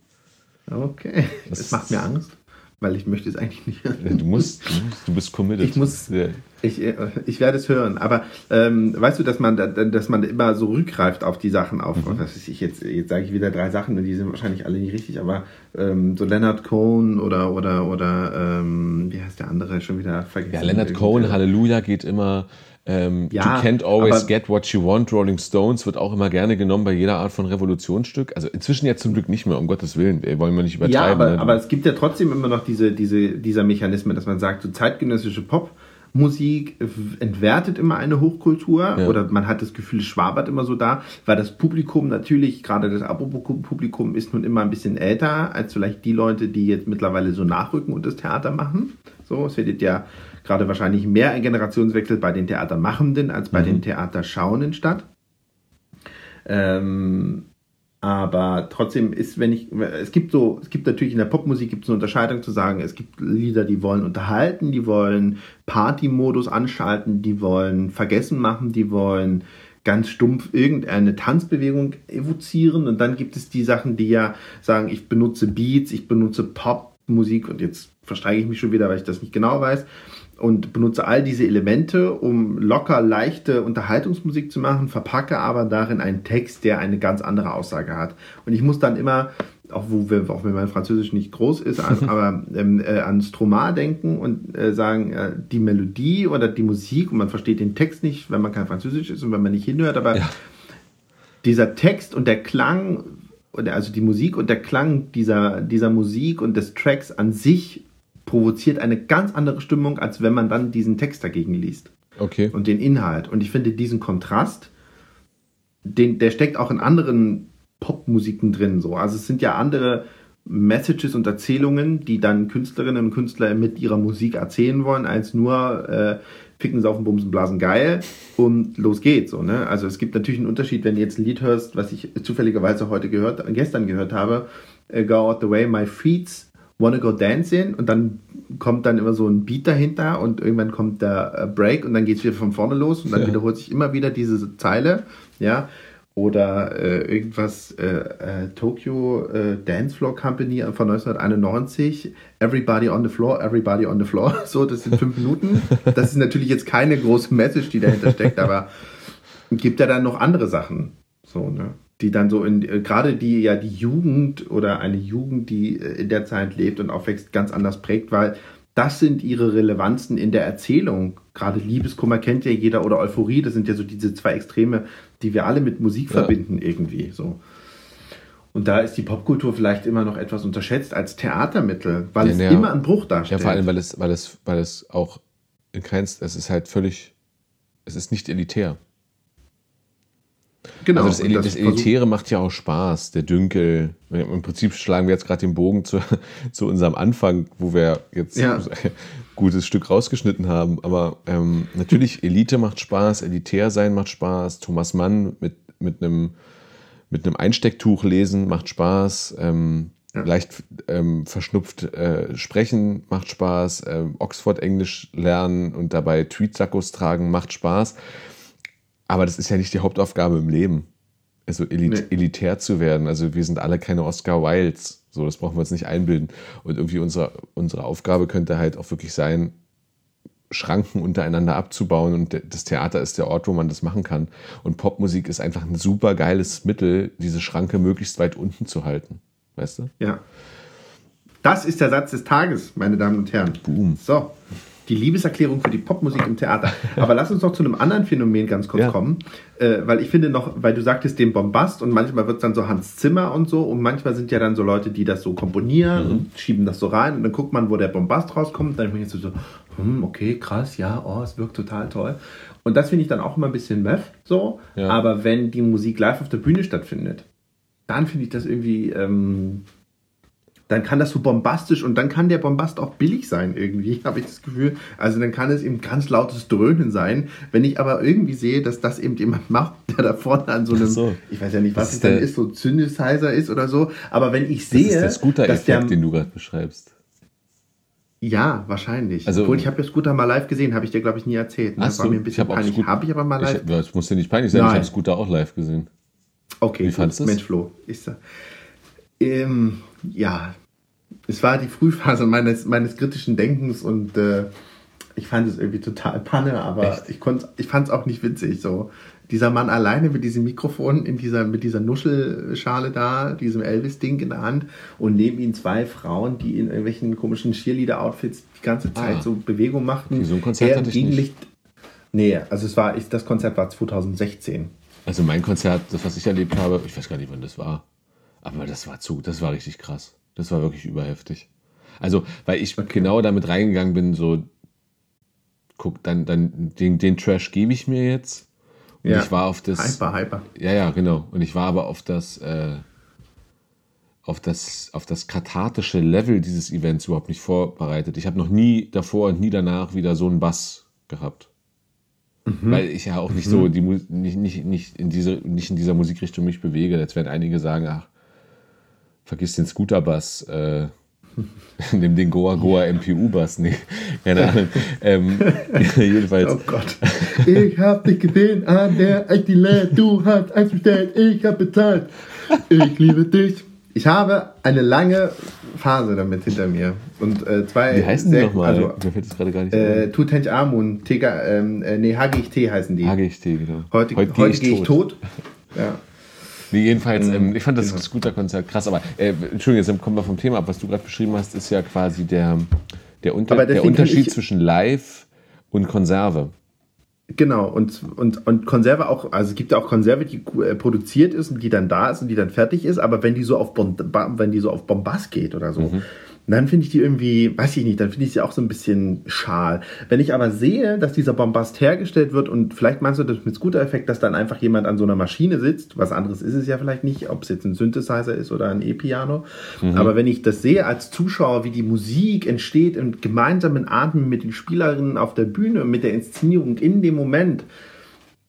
Okay, das, das macht mir Angst weil ich möchte es eigentlich nicht hören. Du musst, du, musst, du bist committed. Ich muss, ja. ich, äh, ich werde es hören. Aber ähm, weißt du, dass man, dass man immer so rückgreift auf die Sachen, auf, mhm. was ich, jetzt, jetzt sage ich wieder drei Sachen und die sind wahrscheinlich alle nicht richtig, aber ähm, so Leonard Cohen oder, oder, oder, ähm, wie heißt der andere schon wieder vergessen? Ja, Leonard Cohen, Halleluja geht immer. Ähm, ja, you can't always get what you want. Rolling Stones wird auch immer gerne genommen bei jeder Art von Revolutionsstück. Also inzwischen jetzt zum Glück nicht mehr, um Gottes Willen. Wir wollen wir nicht übertreiben. Ja, aber, ne? aber es gibt ja trotzdem immer noch diese, diese, dieser Mechanismen, dass man sagt, so zeitgenössische Popmusik entwertet immer eine Hochkultur ja. oder man hat das Gefühl, es schwabert immer so da, weil das Publikum natürlich, gerade das Abo-Publikum ist nun immer ein bisschen älter als vielleicht die Leute, die jetzt mittlerweile so nachrücken und das Theater machen. So, es wird ja gerade wahrscheinlich mehr ein Generationswechsel bei den Theatermachenden als bei mhm. den Theaterschauenden statt. Ähm, aber trotzdem ist, wenn ich, es gibt so, es gibt natürlich in der Popmusik gibt es eine Unterscheidung zu sagen, es gibt Lieder, die wollen unterhalten, die wollen Party-Modus anschalten, die wollen vergessen machen, die wollen ganz stumpf irgendeine Tanzbewegung evozieren und dann gibt es die Sachen, die ja sagen, ich benutze Beats, ich benutze Popmusik und jetzt verstreiche ich mich schon wieder, weil ich das nicht genau weiß und benutze all diese Elemente, um locker leichte Unterhaltungsmusik zu machen, verpacke aber darin einen Text, der eine ganz andere Aussage hat. Und ich muss dann immer, auch, wo wir, auch wenn mein Französisch nicht groß ist, aber ähm, äh, an Stromae denken und äh, sagen, äh, die Melodie oder die Musik, und man versteht den Text nicht, wenn man kein Französisch ist und wenn man nicht hinhört, aber ja. dieser Text und der Klang, also die Musik und der Klang dieser, dieser Musik und des Tracks an sich provoziert eine ganz andere Stimmung, als wenn man dann diesen Text dagegen liest. Okay. Und den Inhalt. Und ich finde diesen Kontrast, den, der steckt auch in anderen Popmusiken drin. So. Also es sind ja andere Messages und Erzählungen, die dann Künstlerinnen und Künstler mit ihrer Musik erzählen wollen, als nur äh, Ficken, Saufen, Bumsen, Blasen, geil und los geht's. So, ne? Also es gibt natürlich einen Unterschied, wenn du jetzt ein Lied hörst, was ich zufälligerweise heute gehört, gestern gehört habe, äh, Go Out the Way, My Feet Wanna Go Dancing und dann kommt dann immer so ein Beat dahinter und irgendwann kommt der äh, Break und dann geht es wieder von vorne los und dann ja. wiederholt sich immer wieder diese Zeile, ja. Oder äh, irgendwas, äh, äh, Tokyo äh, Dance Floor Company von 1991, Everybody on the Floor, Everybody on the Floor, so, das sind fünf Minuten. Das ist natürlich jetzt keine große Message, die dahinter steckt, aber gibt ja dann noch andere Sachen, so, ne die dann so in, äh, gerade die ja die Jugend oder eine Jugend, die äh, in der Zeit lebt und aufwächst, ganz anders prägt, weil das sind ihre Relevanzen in der Erzählung. Gerade Liebeskummer kennt ja jeder oder Euphorie, das sind ja so diese zwei Extreme, die wir alle mit Musik ja. verbinden irgendwie so. Und da ist die Popkultur vielleicht immer noch etwas unterschätzt als Theatermittel, weil ja, es ja. immer einen Bruch darstellt. Ja, vor allem, weil es, weil es, weil es auch in keinst, es ist halt völlig, es ist nicht elitär. Genau. Also das, das, das Elitäre macht ja auch Spaß, der Dünkel. Im Prinzip schlagen wir jetzt gerade den Bogen zu, zu unserem Anfang, wo wir jetzt ja. ein gutes Stück rausgeschnitten haben. Aber ähm, natürlich, Elite macht Spaß, elitär sein macht Spaß, Thomas Mann mit, mit, einem, mit einem Einstecktuch lesen macht Spaß. Ähm, ja. Leicht ähm, verschnupft äh, sprechen macht Spaß, ähm, Oxford-Englisch lernen und dabei Tweetsackos tragen macht Spaß. Aber das ist ja nicht die Hauptaufgabe im Leben. Also elit nee. elitär zu werden. Also wir sind alle keine Oscar Wildes. So, das brauchen wir uns nicht einbilden. Und irgendwie unsere, unsere Aufgabe könnte halt auch wirklich sein, Schranken untereinander abzubauen. Und das Theater ist der Ort, wo man das machen kann. Und Popmusik ist einfach ein super geiles Mittel, diese Schranke möglichst weit unten zu halten. Weißt du? Ja. Das ist der Satz des Tages, meine Damen und Herren. Boom. So die Liebeserklärung für die Popmusik im Theater. Aber lass uns noch zu einem anderen Phänomen ganz kurz ja. kommen, äh, weil ich finde noch, weil du sagtest den Bombast und manchmal wird es dann so Hans Zimmer und so und manchmal sind ja dann so Leute, die das so komponieren mhm. und schieben das so rein und dann guckt man, wo der Bombast rauskommt, dann bin ich so, hm, okay, krass, ja, oh, es wirkt total toll. Und das finde ich dann auch immer ein bisschen meth, so. Ja. Aber wenn die Musik live auf der Bühne stattfindet, dann finde ich das irgendwie ähm, dann kann das so bombastisch und dann kann der Bombast auch billig sein irgendwie, habe ich das Gefühl. Also dann kann es eben ganz lautes Dröhnen sein. Wenn ich aber irgendwie sehe, dass das eben jemand macht, der da vorne an so einem, so. ich weiß ja nicht, was es dann ist, so Synthesizer ist oder so, aber wenn ich sehe, das ist der Scooter-Effekt, den du gerade beschreibst. Ja, wahrscheinlich. Also- Obwohl, ich habe ja Scooter mal live gesehen, habe ich dir, glaube ich, nie erzählt. Ne? Hast war du? mir ein Ich bisschen hab peinlich. Scoot- Habe ich aber mal live. Ich, das muss dir nicht peinlich sein, ich Nein. habe Scooter auch live gesehen. Okay, Wie gut. fandst du's? Mensch, Flo. Ich sag, ähm, ja, es war die Frühphase meines, meines kritischen Denkens und äh, ich fand es irgendwie total Panne, aber ich, konnt- ich fand es auch nicht witzig. So. Dieser Mann alleine mit diesem Mikrofon, in dieser, mit dieser Nuschelschale da, diesem Elvis-Ding in der Hand und neben ihm zwei Frauen, die in irgendwelchen komischen Cheerleader-Outfits die ganze Zeit Ah. so Bewegung machten. Okay, so ein Konzert Er hatte ich im nicht. Gegenlicht- Nee, also es war, ich, das Konzert war 2016. Also mein Konzert, das was ich erlebt habe, ich weiß gar nicht, wann das war, aber das war zu, das war richtig krass. Das war wirklich überheftig. Also, weil ich genau damit reingegangen bin, so, guck, dann, dann den, den Trash gebe ich mir jetzt. Und Ja. ich war auf das. Hyper, hyper. Ja, ja, genau. Und ich war aber auf das, äh, auf das, auf das kathartische Level dieses Events überhaupt nicht vorbereitet. Ich habe noch nie davor und nie danach wieder so einen Bass gehabt. Weil ich ja auch nicht so die nicht, nicht, nicht, in diese, nicht in dieser Musikrichtung mich bewege. Jetzt werden einige sagen, ach, vergiss den Scooter-Bass, äh, nimm den Goa Goa MPU-Bass. Nee, keine Ahnung. ähm, jedenfalls. Oh Gott. Ich hab dich gesehen an der Echtile. Du hast eins bestellt. Ich hab bezahlt. Ich liebe dich. Ich habe eine lange Phase damit hinter mir. Und äh, zwei. Wie heißen die sehr- nochmal? Also, Mir fällt es gerade gar nicht äh, Tutanch Amun, Tega, ähm, äh, nee, HGT heißen die. ein. HGT, genau. Heute, heute, gehe ich tot. Ja. Nee, jedenfalls, ähm, ich fand das genau. Scooter-Konzert krass, aber äh, Entschuldigung, jetzt kommen wir vom Thema ab. Was du gerade beschrieben hast, ist ja quasi der, der, Unter der Unterschied zwischen Live und Konserve. Genau, und, und, und Konserve auch, also es gibt ja auch Konserve, die äh, produziert ist und die dann da ist und die dann fertig ist, aber wenn die so auf, Bon- wenn die so auf Bombast geht oder so, dann finde ich die irgendwie, weiß ich nicht, dann finde ich sie auch so ein bisschen schal. Wenn ich aber sehe, dass dieser Bombast hergestellt wird und vielleicht meinst du das mit Scooter-Effekt, dass dann einfach jemand an so einer Maschine sitzt, was anderes ist es ja vielleicht nicht, ob es jetzt ein Synthesizer ist oder ein E-Piano, aber wenn ich das sehe als Zuschauer, wie die Musik entsteht im gemeinsamen Atmen mit den Spielerinnen auf der Bühne, mit der Inszenierung in dem Moment,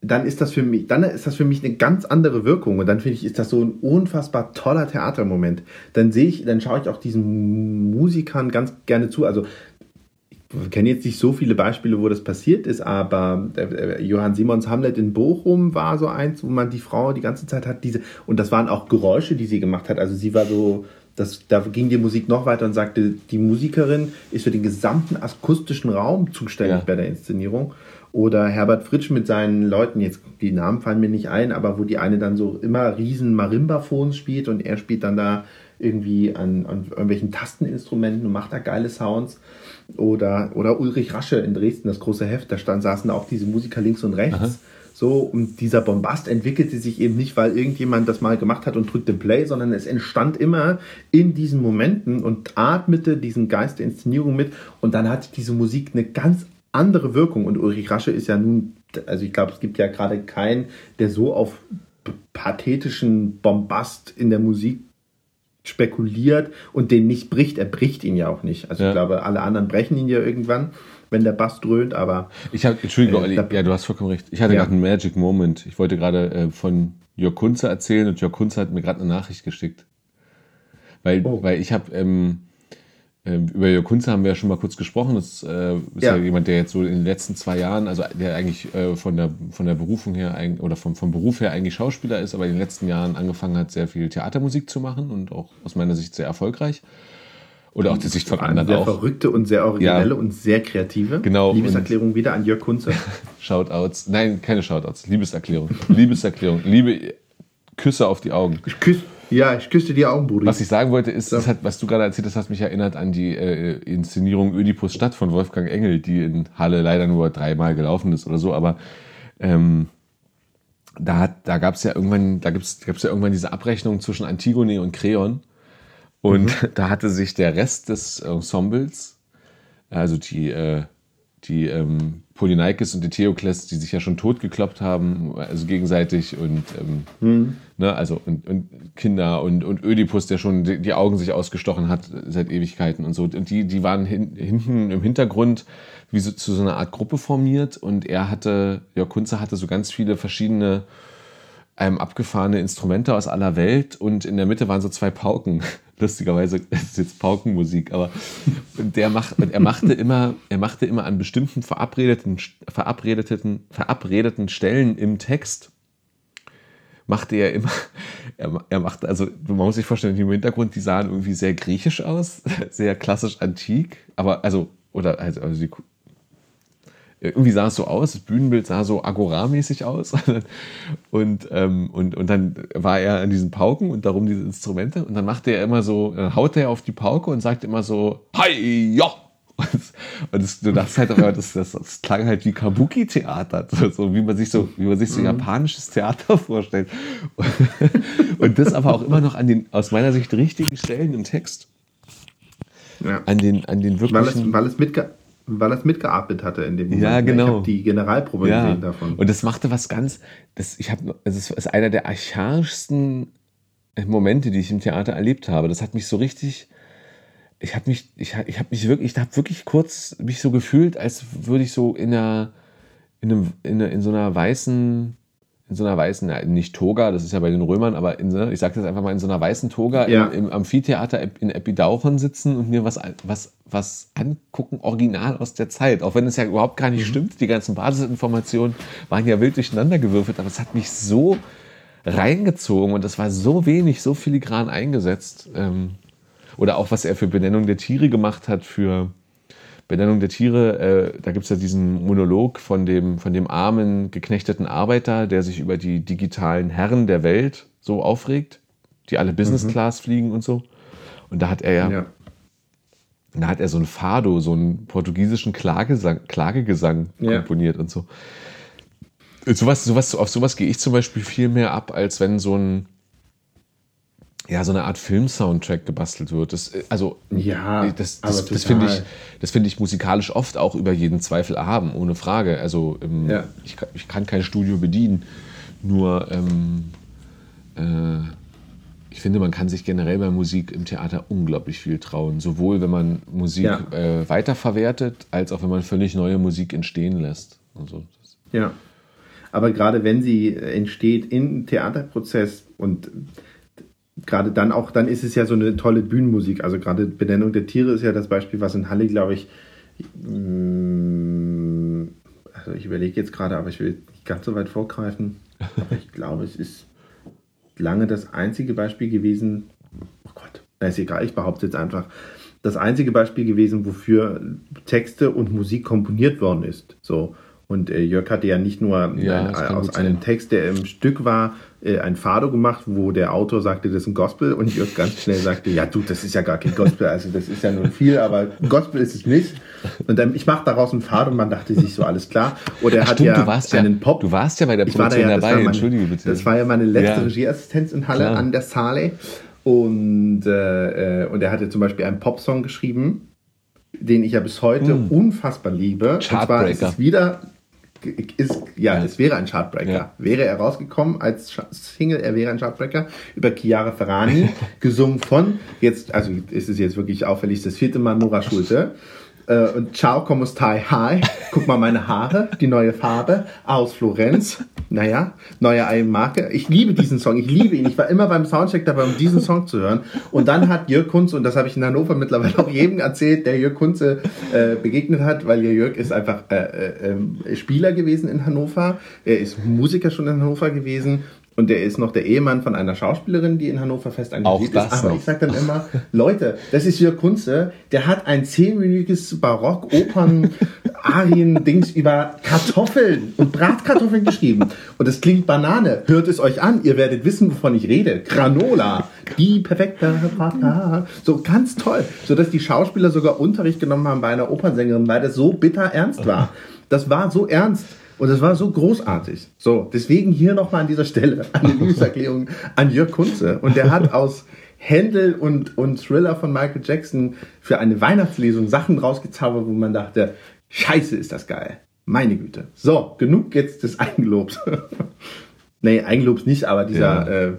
dann ist das für mich, dann ist das für mich eine ganz andere Wirkung und dann finde ich, ist das so ein unfassbar toller Theatermoment. Dann sehe ich, dann schaue ich auch diesen Musikern ganz gerne zu. Also ich kenne jetzt nicht so viele Beispiele, wo das passiert ist, aber äh, Johann Simons Hamlet in Bochum war so eins, wo man die Frau die ganze Zeit hat, diese, und das waren auch Geräusche, die sie gemacht hat. Also sie war so, das, da ging die Musik noch weiter und sagte, die Musikerin ist für den gesamten akustischen Raum zuständig Ja. bei der Inszenierung. Oder Herbert Fritsch mit seinen Leuten, jetzt die Namen fallen mir nicht ein, aber wo die eine dann so immer riesen Marimba-Phones spielt und er spielt dann da irgendwie an, an irgendwelchen Tasteninstrumenten und macht da geile Sounds. Oder, oder Ulrich Rasche in Dresden, das große Heft, da stand, saßen auch diese Musiker links und rechts. So, und dieser Bombast entwickelte sich eben nicht, weil irgendjemand das mal gemacht hat und drückte Play, sondern es entstand immer in diesen Momenten und atmete diesen Geist der Inszenierung mit. Und dann hat diese Musik eine ganz andere Wirkung. Und Ulrich Rasche ist ja nun, also ich glaube, es gibt ja gerade keinen, der so auf pathetischen Bombast in der Musik spekuliert und den nicht bricht. Er bricht ihn ja auch nicht. Also Ja. ich glaube, alle anderen brechen ihn ja irgendwann, wenn der Bass dröhnt, aber Ich habe, Entschuldigung, Äh, ja, du hast vollkommen recht. Ich hatte Ja. gerade einen Magic Moment. Ich wollte gerade äh, von Jörg Kunze erzählen und Jörg Kunze hat mir gerade eine Nachricht geschickt. Weil, Oh. weil ich habe, ähm, über Jörg Kunze haben wir ja schon mal kurz gesprochen. Das äh, ist ja. Ja. jemand, der jetzt so in den letzten zwei Jahren, also der eigentlich äh, von, der, von der Berufung her oder vom, vom Beruf her eigentlich Schauspieler ist, aber in den letzten Jahren angefangen hat, sehr viel Theatermusik zu machen und auch aus meiner Sicht sehr erfolgreich. Oder auch die Sicht von anderen sehr auch. verrückte und sehr originelle und sehr kreative. Genau, Liebeserklärung wieder an Jörg Kunze. Shoutouts. Nein, keine Shoutouts. Liebeserklärung. Liebeserklärung. Liebe Küsse auf die Augen. Küsse, ja, ich küsse die Augen, Brudi. Was ich sagen wollte, ist, das hat, was du gerade erzählt hast, hat mich erinnert an die äh, Inszenierung Ödipus Stadt von Wolfgang Engel, die in Halle leider nur dreimal gelaufen ist oder so, aber ähm, da, hat, da gab es ja irgendwann, da gibt's, gab's ja irgendwann diese Abrechnung zwischen Antigone und Kreon. Und da hatte sich der Rest des Ensembles, also die, äh, die ähm, Polyneikes und die Theokles, die sich ja schon totgekloppt haben, also gegenseitig und ähm, ne, also und, und Kinder und, und Ödipus, der schon die, die Augen sich ausgestochen hat seit Ewigkeiten und so. Und die, die waren hin, hinten im Hintergrund wie so, zu so einer Art Gruppe formiert und er hatte, ja, Kunze hatte so ganz viele verschiedene einem abgefahrene Instrumente aus aller Welt und in der Mitte waren so zwei Pauken. Lustigerweise ist jetzt Paukenmusik, aber der macht, er machte immer, er machte immer an bestimmten verabredeten, verabredeten, verabredeten Stellen im Text machte er immer, er, er machte, also man muss sich vorstellen, im Hintergrund, die sahen irgendwie sehr griechisch aus, sehr klassisch antik, aber also, oder also, also die, irgendwie sah es so aus, das Bühnenbild sah so Agora-mäßig aus. Und, ähm, und, und dann war er an diesen Pauken und darum diese Instrumente. Und dann machte er immer so, dann haute er auf die Pauke und sagte immer so, Hi, ja! Und das, du dachtest halt das, das, das klang halt wie Kabuki-Theater, so wie man sich so, wie man sich so mhm. japanisches Theater vorstellt. Und das aber auch immer noch an den, aus meiner Sicht, richtigen Stellen im Text. Ja. An den, an den wirklichen. Weil es, weil es mitge weil es mitgearbeitet hatte in dem Moment. Ja, genau. Ich habe die Generalprobe ja. gesehen davon. Und das machte was ganz, das, ich habe, es ist einer der archaischsten Momente, die ich im Theater erlebt habe. Das hat mich so richtig, ich habe mich, ich, ich habe mich wirklich, ich habe wirklich kurz mich so gefühlt, als würde ich so in einer, in, einem, in, einer, in so einer weißen, in so einer weißen, nicht Toga, das ist ja bei den Römern, aber in, ich sage das einfach mal, in so einer weißen Toga ja. im, im, Amphitheater in Epidauchon sitzen und mir was, was, was angucken, original aus der Zeit. Auch wenn es ja überhaupt gar nicht mhm. stimmt, die ganzen Basisinformationen waren ja wild durcheinander gewürfelt, aber es hat mich so reingezogen und das war so wenig, so filigran eingesetzt. Ähm, oder auch, was er für Benennung der Tiere gemacht hat, für Benennung der Tiere. Äh, da gibt es ja diesen Monolog von dem, von dem armen, geknechteten Arbeiter, der sich über die digitalen Herren der Welt so aufregt, die alle Business mhm. Class mhm. fliegen und so. Und da hat er ja, ja. da hat er so ein Fado, so einen portugiesischen Klagesang, Klagegesang ja. komponiert und so. Sowas, sowas, auf sowas gehe ich zum Beispiel viel mehr ab, als wenn so ein ja, so eine Art Film-Soundtrack gebastelt wird. Das, äh, also, ja, das, das, das finde ich, das ich musikalisch oft auch über jeden Zweifel erhaben, ohne Frage. Also, ähm, ja. ich, ich, kann kein Studio bedienen, nur ähm, äh, ich finde, man kann sich generell bei Musik im Theater unglaublich viel trauen. Sowohl wenn man Musik ja. äh, weiterverwertet, als auch wenn man völlig neue Musik entstehen lässt. Also, ja. Aber gerade wenn sie entsteht im Theaterprozess und gerade dann auch, dann ist es ja so eine tolle Bühnenmusik. Also gerade Benennung der Tiere ist ja das Beispiel, was in Halle, glaube ich, mm, also ich überlege jetzt gerade, aber ich will nicht ganz so weit vorgreifen. Aber ich glaube, es ist lange das einzige Beispiel gewesen. Oh Gott, na ist egal, ich behaupte jetzt einfach. Das einzige Beispiel gewesen, wofür Texte und Musik komponiert worden ist. So. Und äh, Jörg hatte ja nicht nur ja, ein, aus einem sein. Text, der im Stück war, ein Fado gemacht, wo der Autor sagte, das ist ein Gospel und Jörg ganz schnell sagte, ja du, das ist ja gar kein Gospel, also das ist ja nur viel, aber Gospel ist es nicht. Und dann, ich mache daraus ein Fado und man dachte sich so, alles klar. Oder er Ach, hat stimmt, ja einen ja, Pop. Du warst ja bei der Produktion da ja, dabei, meine, entschuldige bitte. Das war ja meine letzte ja. Regieassistenz in Halle klar. an der Saale. Und, äh, äh, und er hatte zum Beispiel einen Popsong geschrieben, den ich ja bis heute mm. unfassbar liebe. Und zwar ist es wieder ist, ja, ja, es wäre ein Chartbreaker. Ja. Wäre er rausgekommen als Single, er wäre ein Chartbreaker über Chiara Ferrani, gesungen von, jetzt, also ist es jetzt wirklich auffällig, das vierte Mal Nora Schulte. Äh, und Ciao, como stai? Hi. Guck mal meine Haare, die neue Farbe aus Florenz. Naja, neue Marke. Ich liebe diesen Song, ich liebe ihn. Ich war immer beim Soundcheck dabei, um diesen Song zu hören. Und dann hat Jörg Kunze, und das habe ich in Hannover mittlerweile auch jedem erzählt, der Jörg Kunze äh, begegnet hat, weil Jörg ist einfach äh, äh, ähm, Spieler gewesen in Hannover. Er ist Musiker schon in Hannover gewesen und der ist noch der Ehemann von einer Schauspielerin, die in Hannover fest engagiert ist. Aber noch. ich sage dann immer, Leute, das ist Jörg Kunze, der hat ein zehnminütiges Barock-Opern-Arien-Dings über Kartoffeln und Bratkartoffeln geschrieben. Und es klingt Banane. Hört es euch an, ihr werdet wissen, wovon ich rede. Granola, die perfekte Bratkartoffel. So ganz toll. So dass die Schauspieler sogar Unterricht genommen haben bei einer Opernsängerin, weil das so bitter ernst war. Das war so ernst. Und das war so großartig. So, deswegen hier nochmal an dieser Stelle eine Liebeserklärung an Jörg Kunze. Und der hat aus Händel und, und Thriller von Michael Jackson für eine Weihnachtslesung Sachen rausgezaubert, wo man dachte, scheiße, ist das geil. Meine Güte. So, genug jetzt des Eigenlobs. nee, Eigenlobs nicht, aber dieser ja. äh,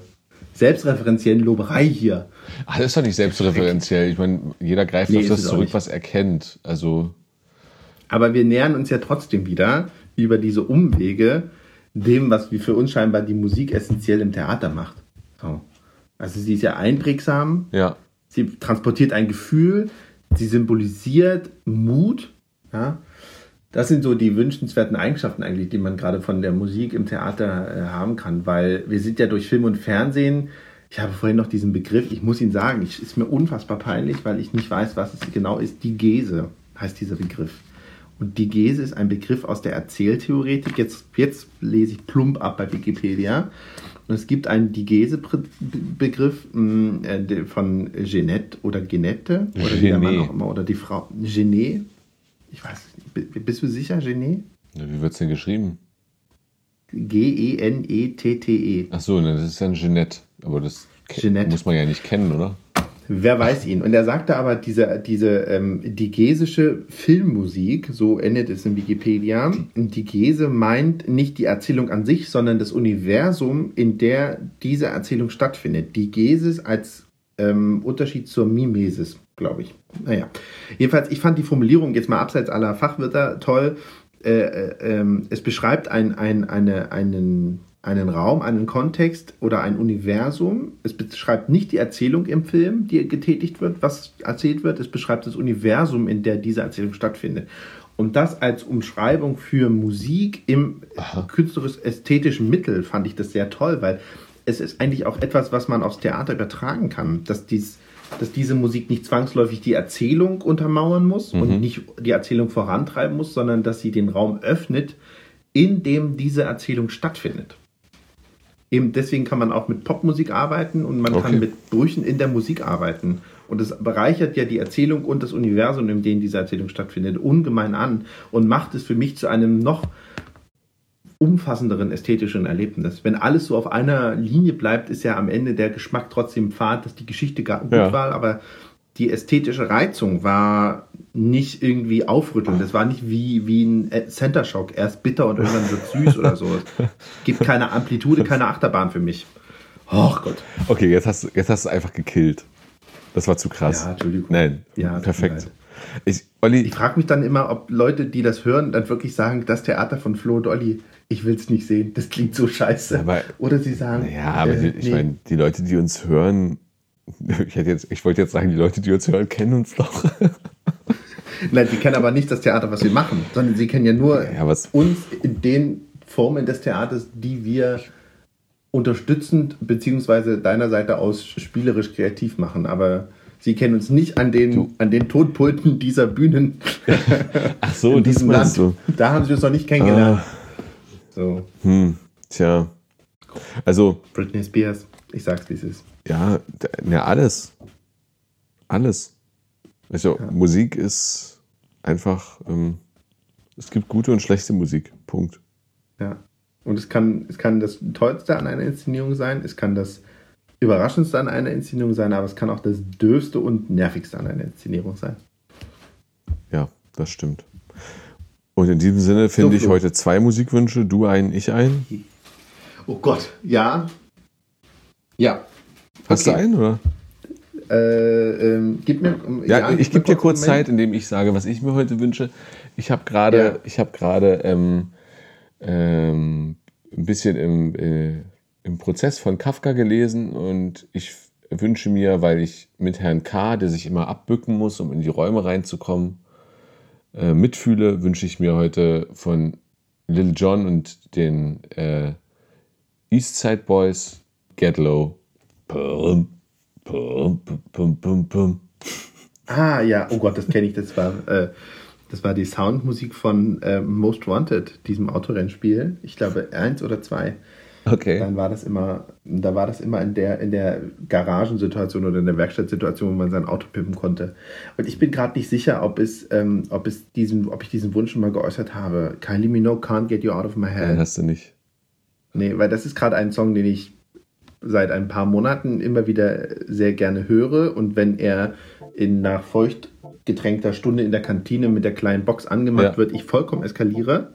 selbstreferenziellen Loberei hier. Ach, das ist doch nicht selbstreferenziell. Ich meine, jeder greift nee, auf das zurück, was er kennt. Also. Aber wir nähern uns ja trotzdem wieder über diese Umwege dem, was für uns scheinbar die Musik essentiell im Theater macht. So. Also sie ist ja einprägsam, Ja. sie transportiert ein Gefühl, sie symbolisiert Mut. Ja? Das sind so die wünschenswerten Eigenschaften eigentlich, die man gerade von der Musik im Theater äh, haben kann, weil wir sind ja durch Film und Fernsehen, ich habe vorhin noch diesen Begriff, ich muss ihn sagen, ich, ist mir unfassbar peinlich, weil ich nicht weiß, was es genau ist. Die Gese heißt dieser Begriff. Und die Gese ist ein Begriff aus der Erzähltheoretik. Jetzt, jetzt lese ich plump ab bei Wikipedia. Und es gibt einen Digese-Begriff äh, von Genette oder Genette oder wie der Mann Genet. auch immer oder die Frau. Genet? Ich weiß nicht. Bist du sicher, Genet? Ja, Wie wird es denn geschrieben? E G-E-N-E-T-T-E. Ach so, das ist ja ein Jeanette. Aber das Jeanette. muss man ja nicht kennen, oder? Wer weiß ihn? Und er sagte aber, diese, diese ähm, digesische Filmmusik, so endet es in Wikipedia, Digese meint nicht die Erzählung an sich, sondern das Universum, in der diese Erzählung stattfindet. Digesis als ähm, Unterschied zur Mimesis, glaube ich. Naja, jedenfalls, ich fand die Formulierung jetzt mal abseits aller Fachwörter toll. Äh, äh, ähm, es beschreibt ein, ein, eine, einen, einen Raum, einen Kontext oder ein Universum. Es beschreibt nicht die Erzählung im Film, die getätigt wird, was erzählt wird. Es beschreibt das Universum, in der diese Erzählung stattfindet. Und das als Umschreibung für Musik im künstlerisch-ästhetischen Mittel fand ich das sehr toll, weil es ist eigentlich auch etwas, was man aufs Theater übertragen kann, dass dies dass diese Musik nicht zwangsläufig die Erzählung untermauern muss und nicht die Erzählung vorantreiben muss, sondern dass sie den Raum öffnet, in dem diese Erzählung stattfindet. Eben deswegen kann man auch mit Popmusik arbeiten und man Okay. kann mit Brüchen in der Musik arbeiten. Und es bereichert ja die Erzählung und das Universum, in dem diese Erzählung stattfindet, ungemein an und macht es für mich zu einem noch umfassenderen ästhetischen Erlebnis. Wenn alles so auf einer Linie bleibt, ist ja am Ende der Geschmack trotzdem fad, dass die Geschichte gar gut Ja. war, aber die ästhetische Reizung war nicht irgendwie aufrüttelnd. Das war nicht wie, wie ein Center Shock, erst bitter und irgendwann wird süß oder so. Es gibt keine Amplitude, keine Achterbahn für mich. Och Gott. Okay, jetzt hast, du- jetzt hast du es einfach gekillt. Das war zu krass. Ja, Entschuldigung. Nein, Ja, perfekt. Ich, Olli, Ich frage mich dann immer, ob Leute, die das hören, dann wirklich sagen, das Theater von Flo und Olli, ich will es nicht sehen, das klingt so scheiße. Aber- Oder sie sagen, ja, aber äh, die, ich nee. meine, die Leute, die uns hören, ich, hätte jetzt, ich wollte jetzt sagen, die Leute, die uns hören, kennen uns doch. Nein, sie kennen aber nicht das Theater, was wir machen, sondern sie kennen ja nur Ja, uns in den Formen des Theaters, die wir unterstützend beziehungsweise deiner Seite aus spielerisch kreativ machen. Aber sie kennen uns nicht an den, Du- an den Tonpulten dieser Bühnen Ach so, in diesem Land. du. Da haben sie uns noch nicht kennengelernt. Ah, So, hm, tja. Also, Britney Spears, ich sag's, wie es ist. ja, ja, alles. Alles. Also, Musik ist einfach, ähm, es gibt gute und schlechte Musik. Punkt. Ja. Und es kann, es kann das Tollste an einer Inszenierung sein, es kann das Überraschendste an einer Inszenierung sein, aber es kann auch das Dürfste und Nervigste an einer Inszenierung sein. Ja, das stimmt. Und in diesem Sinne finde ich Flo. heute zwei Musikwünsche, du einen, ich einen. Oh Gott, ja. Ja. Hast Okay. du einen, oder? Äh, ähm, gib mir. Ja, ich gebe dir kurz Zeit, indem ich sage, was ich mir heute wünsche. Ich habe gerade, Ja. ich habe gerade ähm, ähm, ein bisschen im, äh, im Prozess von Kafka gelesen und ich wünsche mir, weil ich mit Herrn K., der sich immer abbücken muss, um in die Räume reinzukommen, äh, mitfühle, wünsche ich mir heute von Lil Jon und den äh, Eastside Boys Get Low. Pum, pum, pum. Ah, ja, oh Gott, das kenne ich. Das war, äh, das war die Soundmusik von äh, Most Wanted, diesem Autorennspiel. Ich glaube, eins oder zwei. Okay. Dann war das immer, da war das immer in der, in der Garagensituation oder in der Werkstattsituation, wo man sein Auto pimpen konnte. Und ich bin gerade nicht sicher, ob es, ähm, ob es diesen, ob ich diesen Wunsch schon mal geäußert habe. Kylie Minogue can't get you out of my Nein, head. hast du nicht. Nee, weil das ist gerade ein Song, den ich seit ein paar Monaten immer wieder sehr gerne höre. Und wenn er in nach feucht getränkter Stunde in der Kantine mit der kleinen Box angemacht Ja. wird, ich vollkommen eskaliere.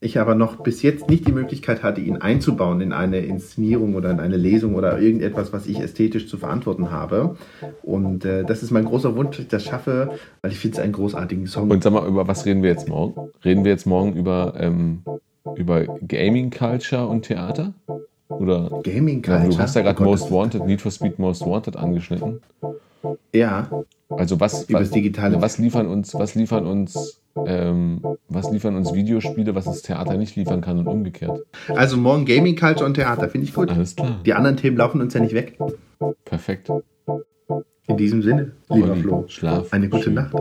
Ich aber noch bis jetzt nicht die Möglichkeit hatte, ihn einzubauen in eine Inszenierung oder in eine Lesung oder irgendetwas, was ich ästhetisch zu verantworten habe. Und äh, das ist mein großer Wunsch, dass ich das schaffe, weil ich finde es einen großartigen Song. Und sag mal, über was reden wir jetzt morgen? Reden wir jetzt morgen über ähm, über Gaming Culture und Theater? Oder? Gaming Ja, Culture. du hast ja gerade Oh Most Wanted, Need for Speed Most Wanted angeschnitten. Ja, Also was, was, was liefern uns, was liefern uns, ähm, was liefern uns Videospiele, was das Theater nicht liefern kann und umgekehrt? also morgen Gaming Culture und Theater, finde ich gut. Alles klar. Die anderen Themen laufen uns ja nicht weg. Perfekt. In diesem Sinne, lieber Olli, Flo, Schlaf. eine gute schön. Nacht.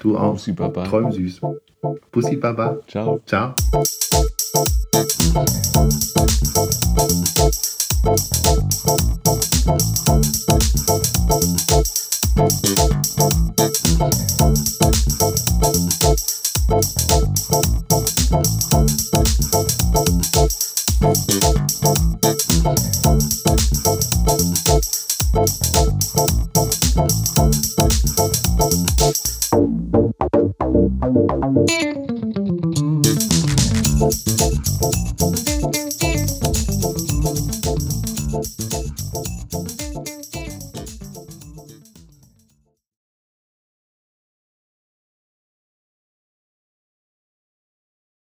Du auch. Bussi Baba. Träum süß. Bussi Baba. Ciao. Ciao. Thank Thank you.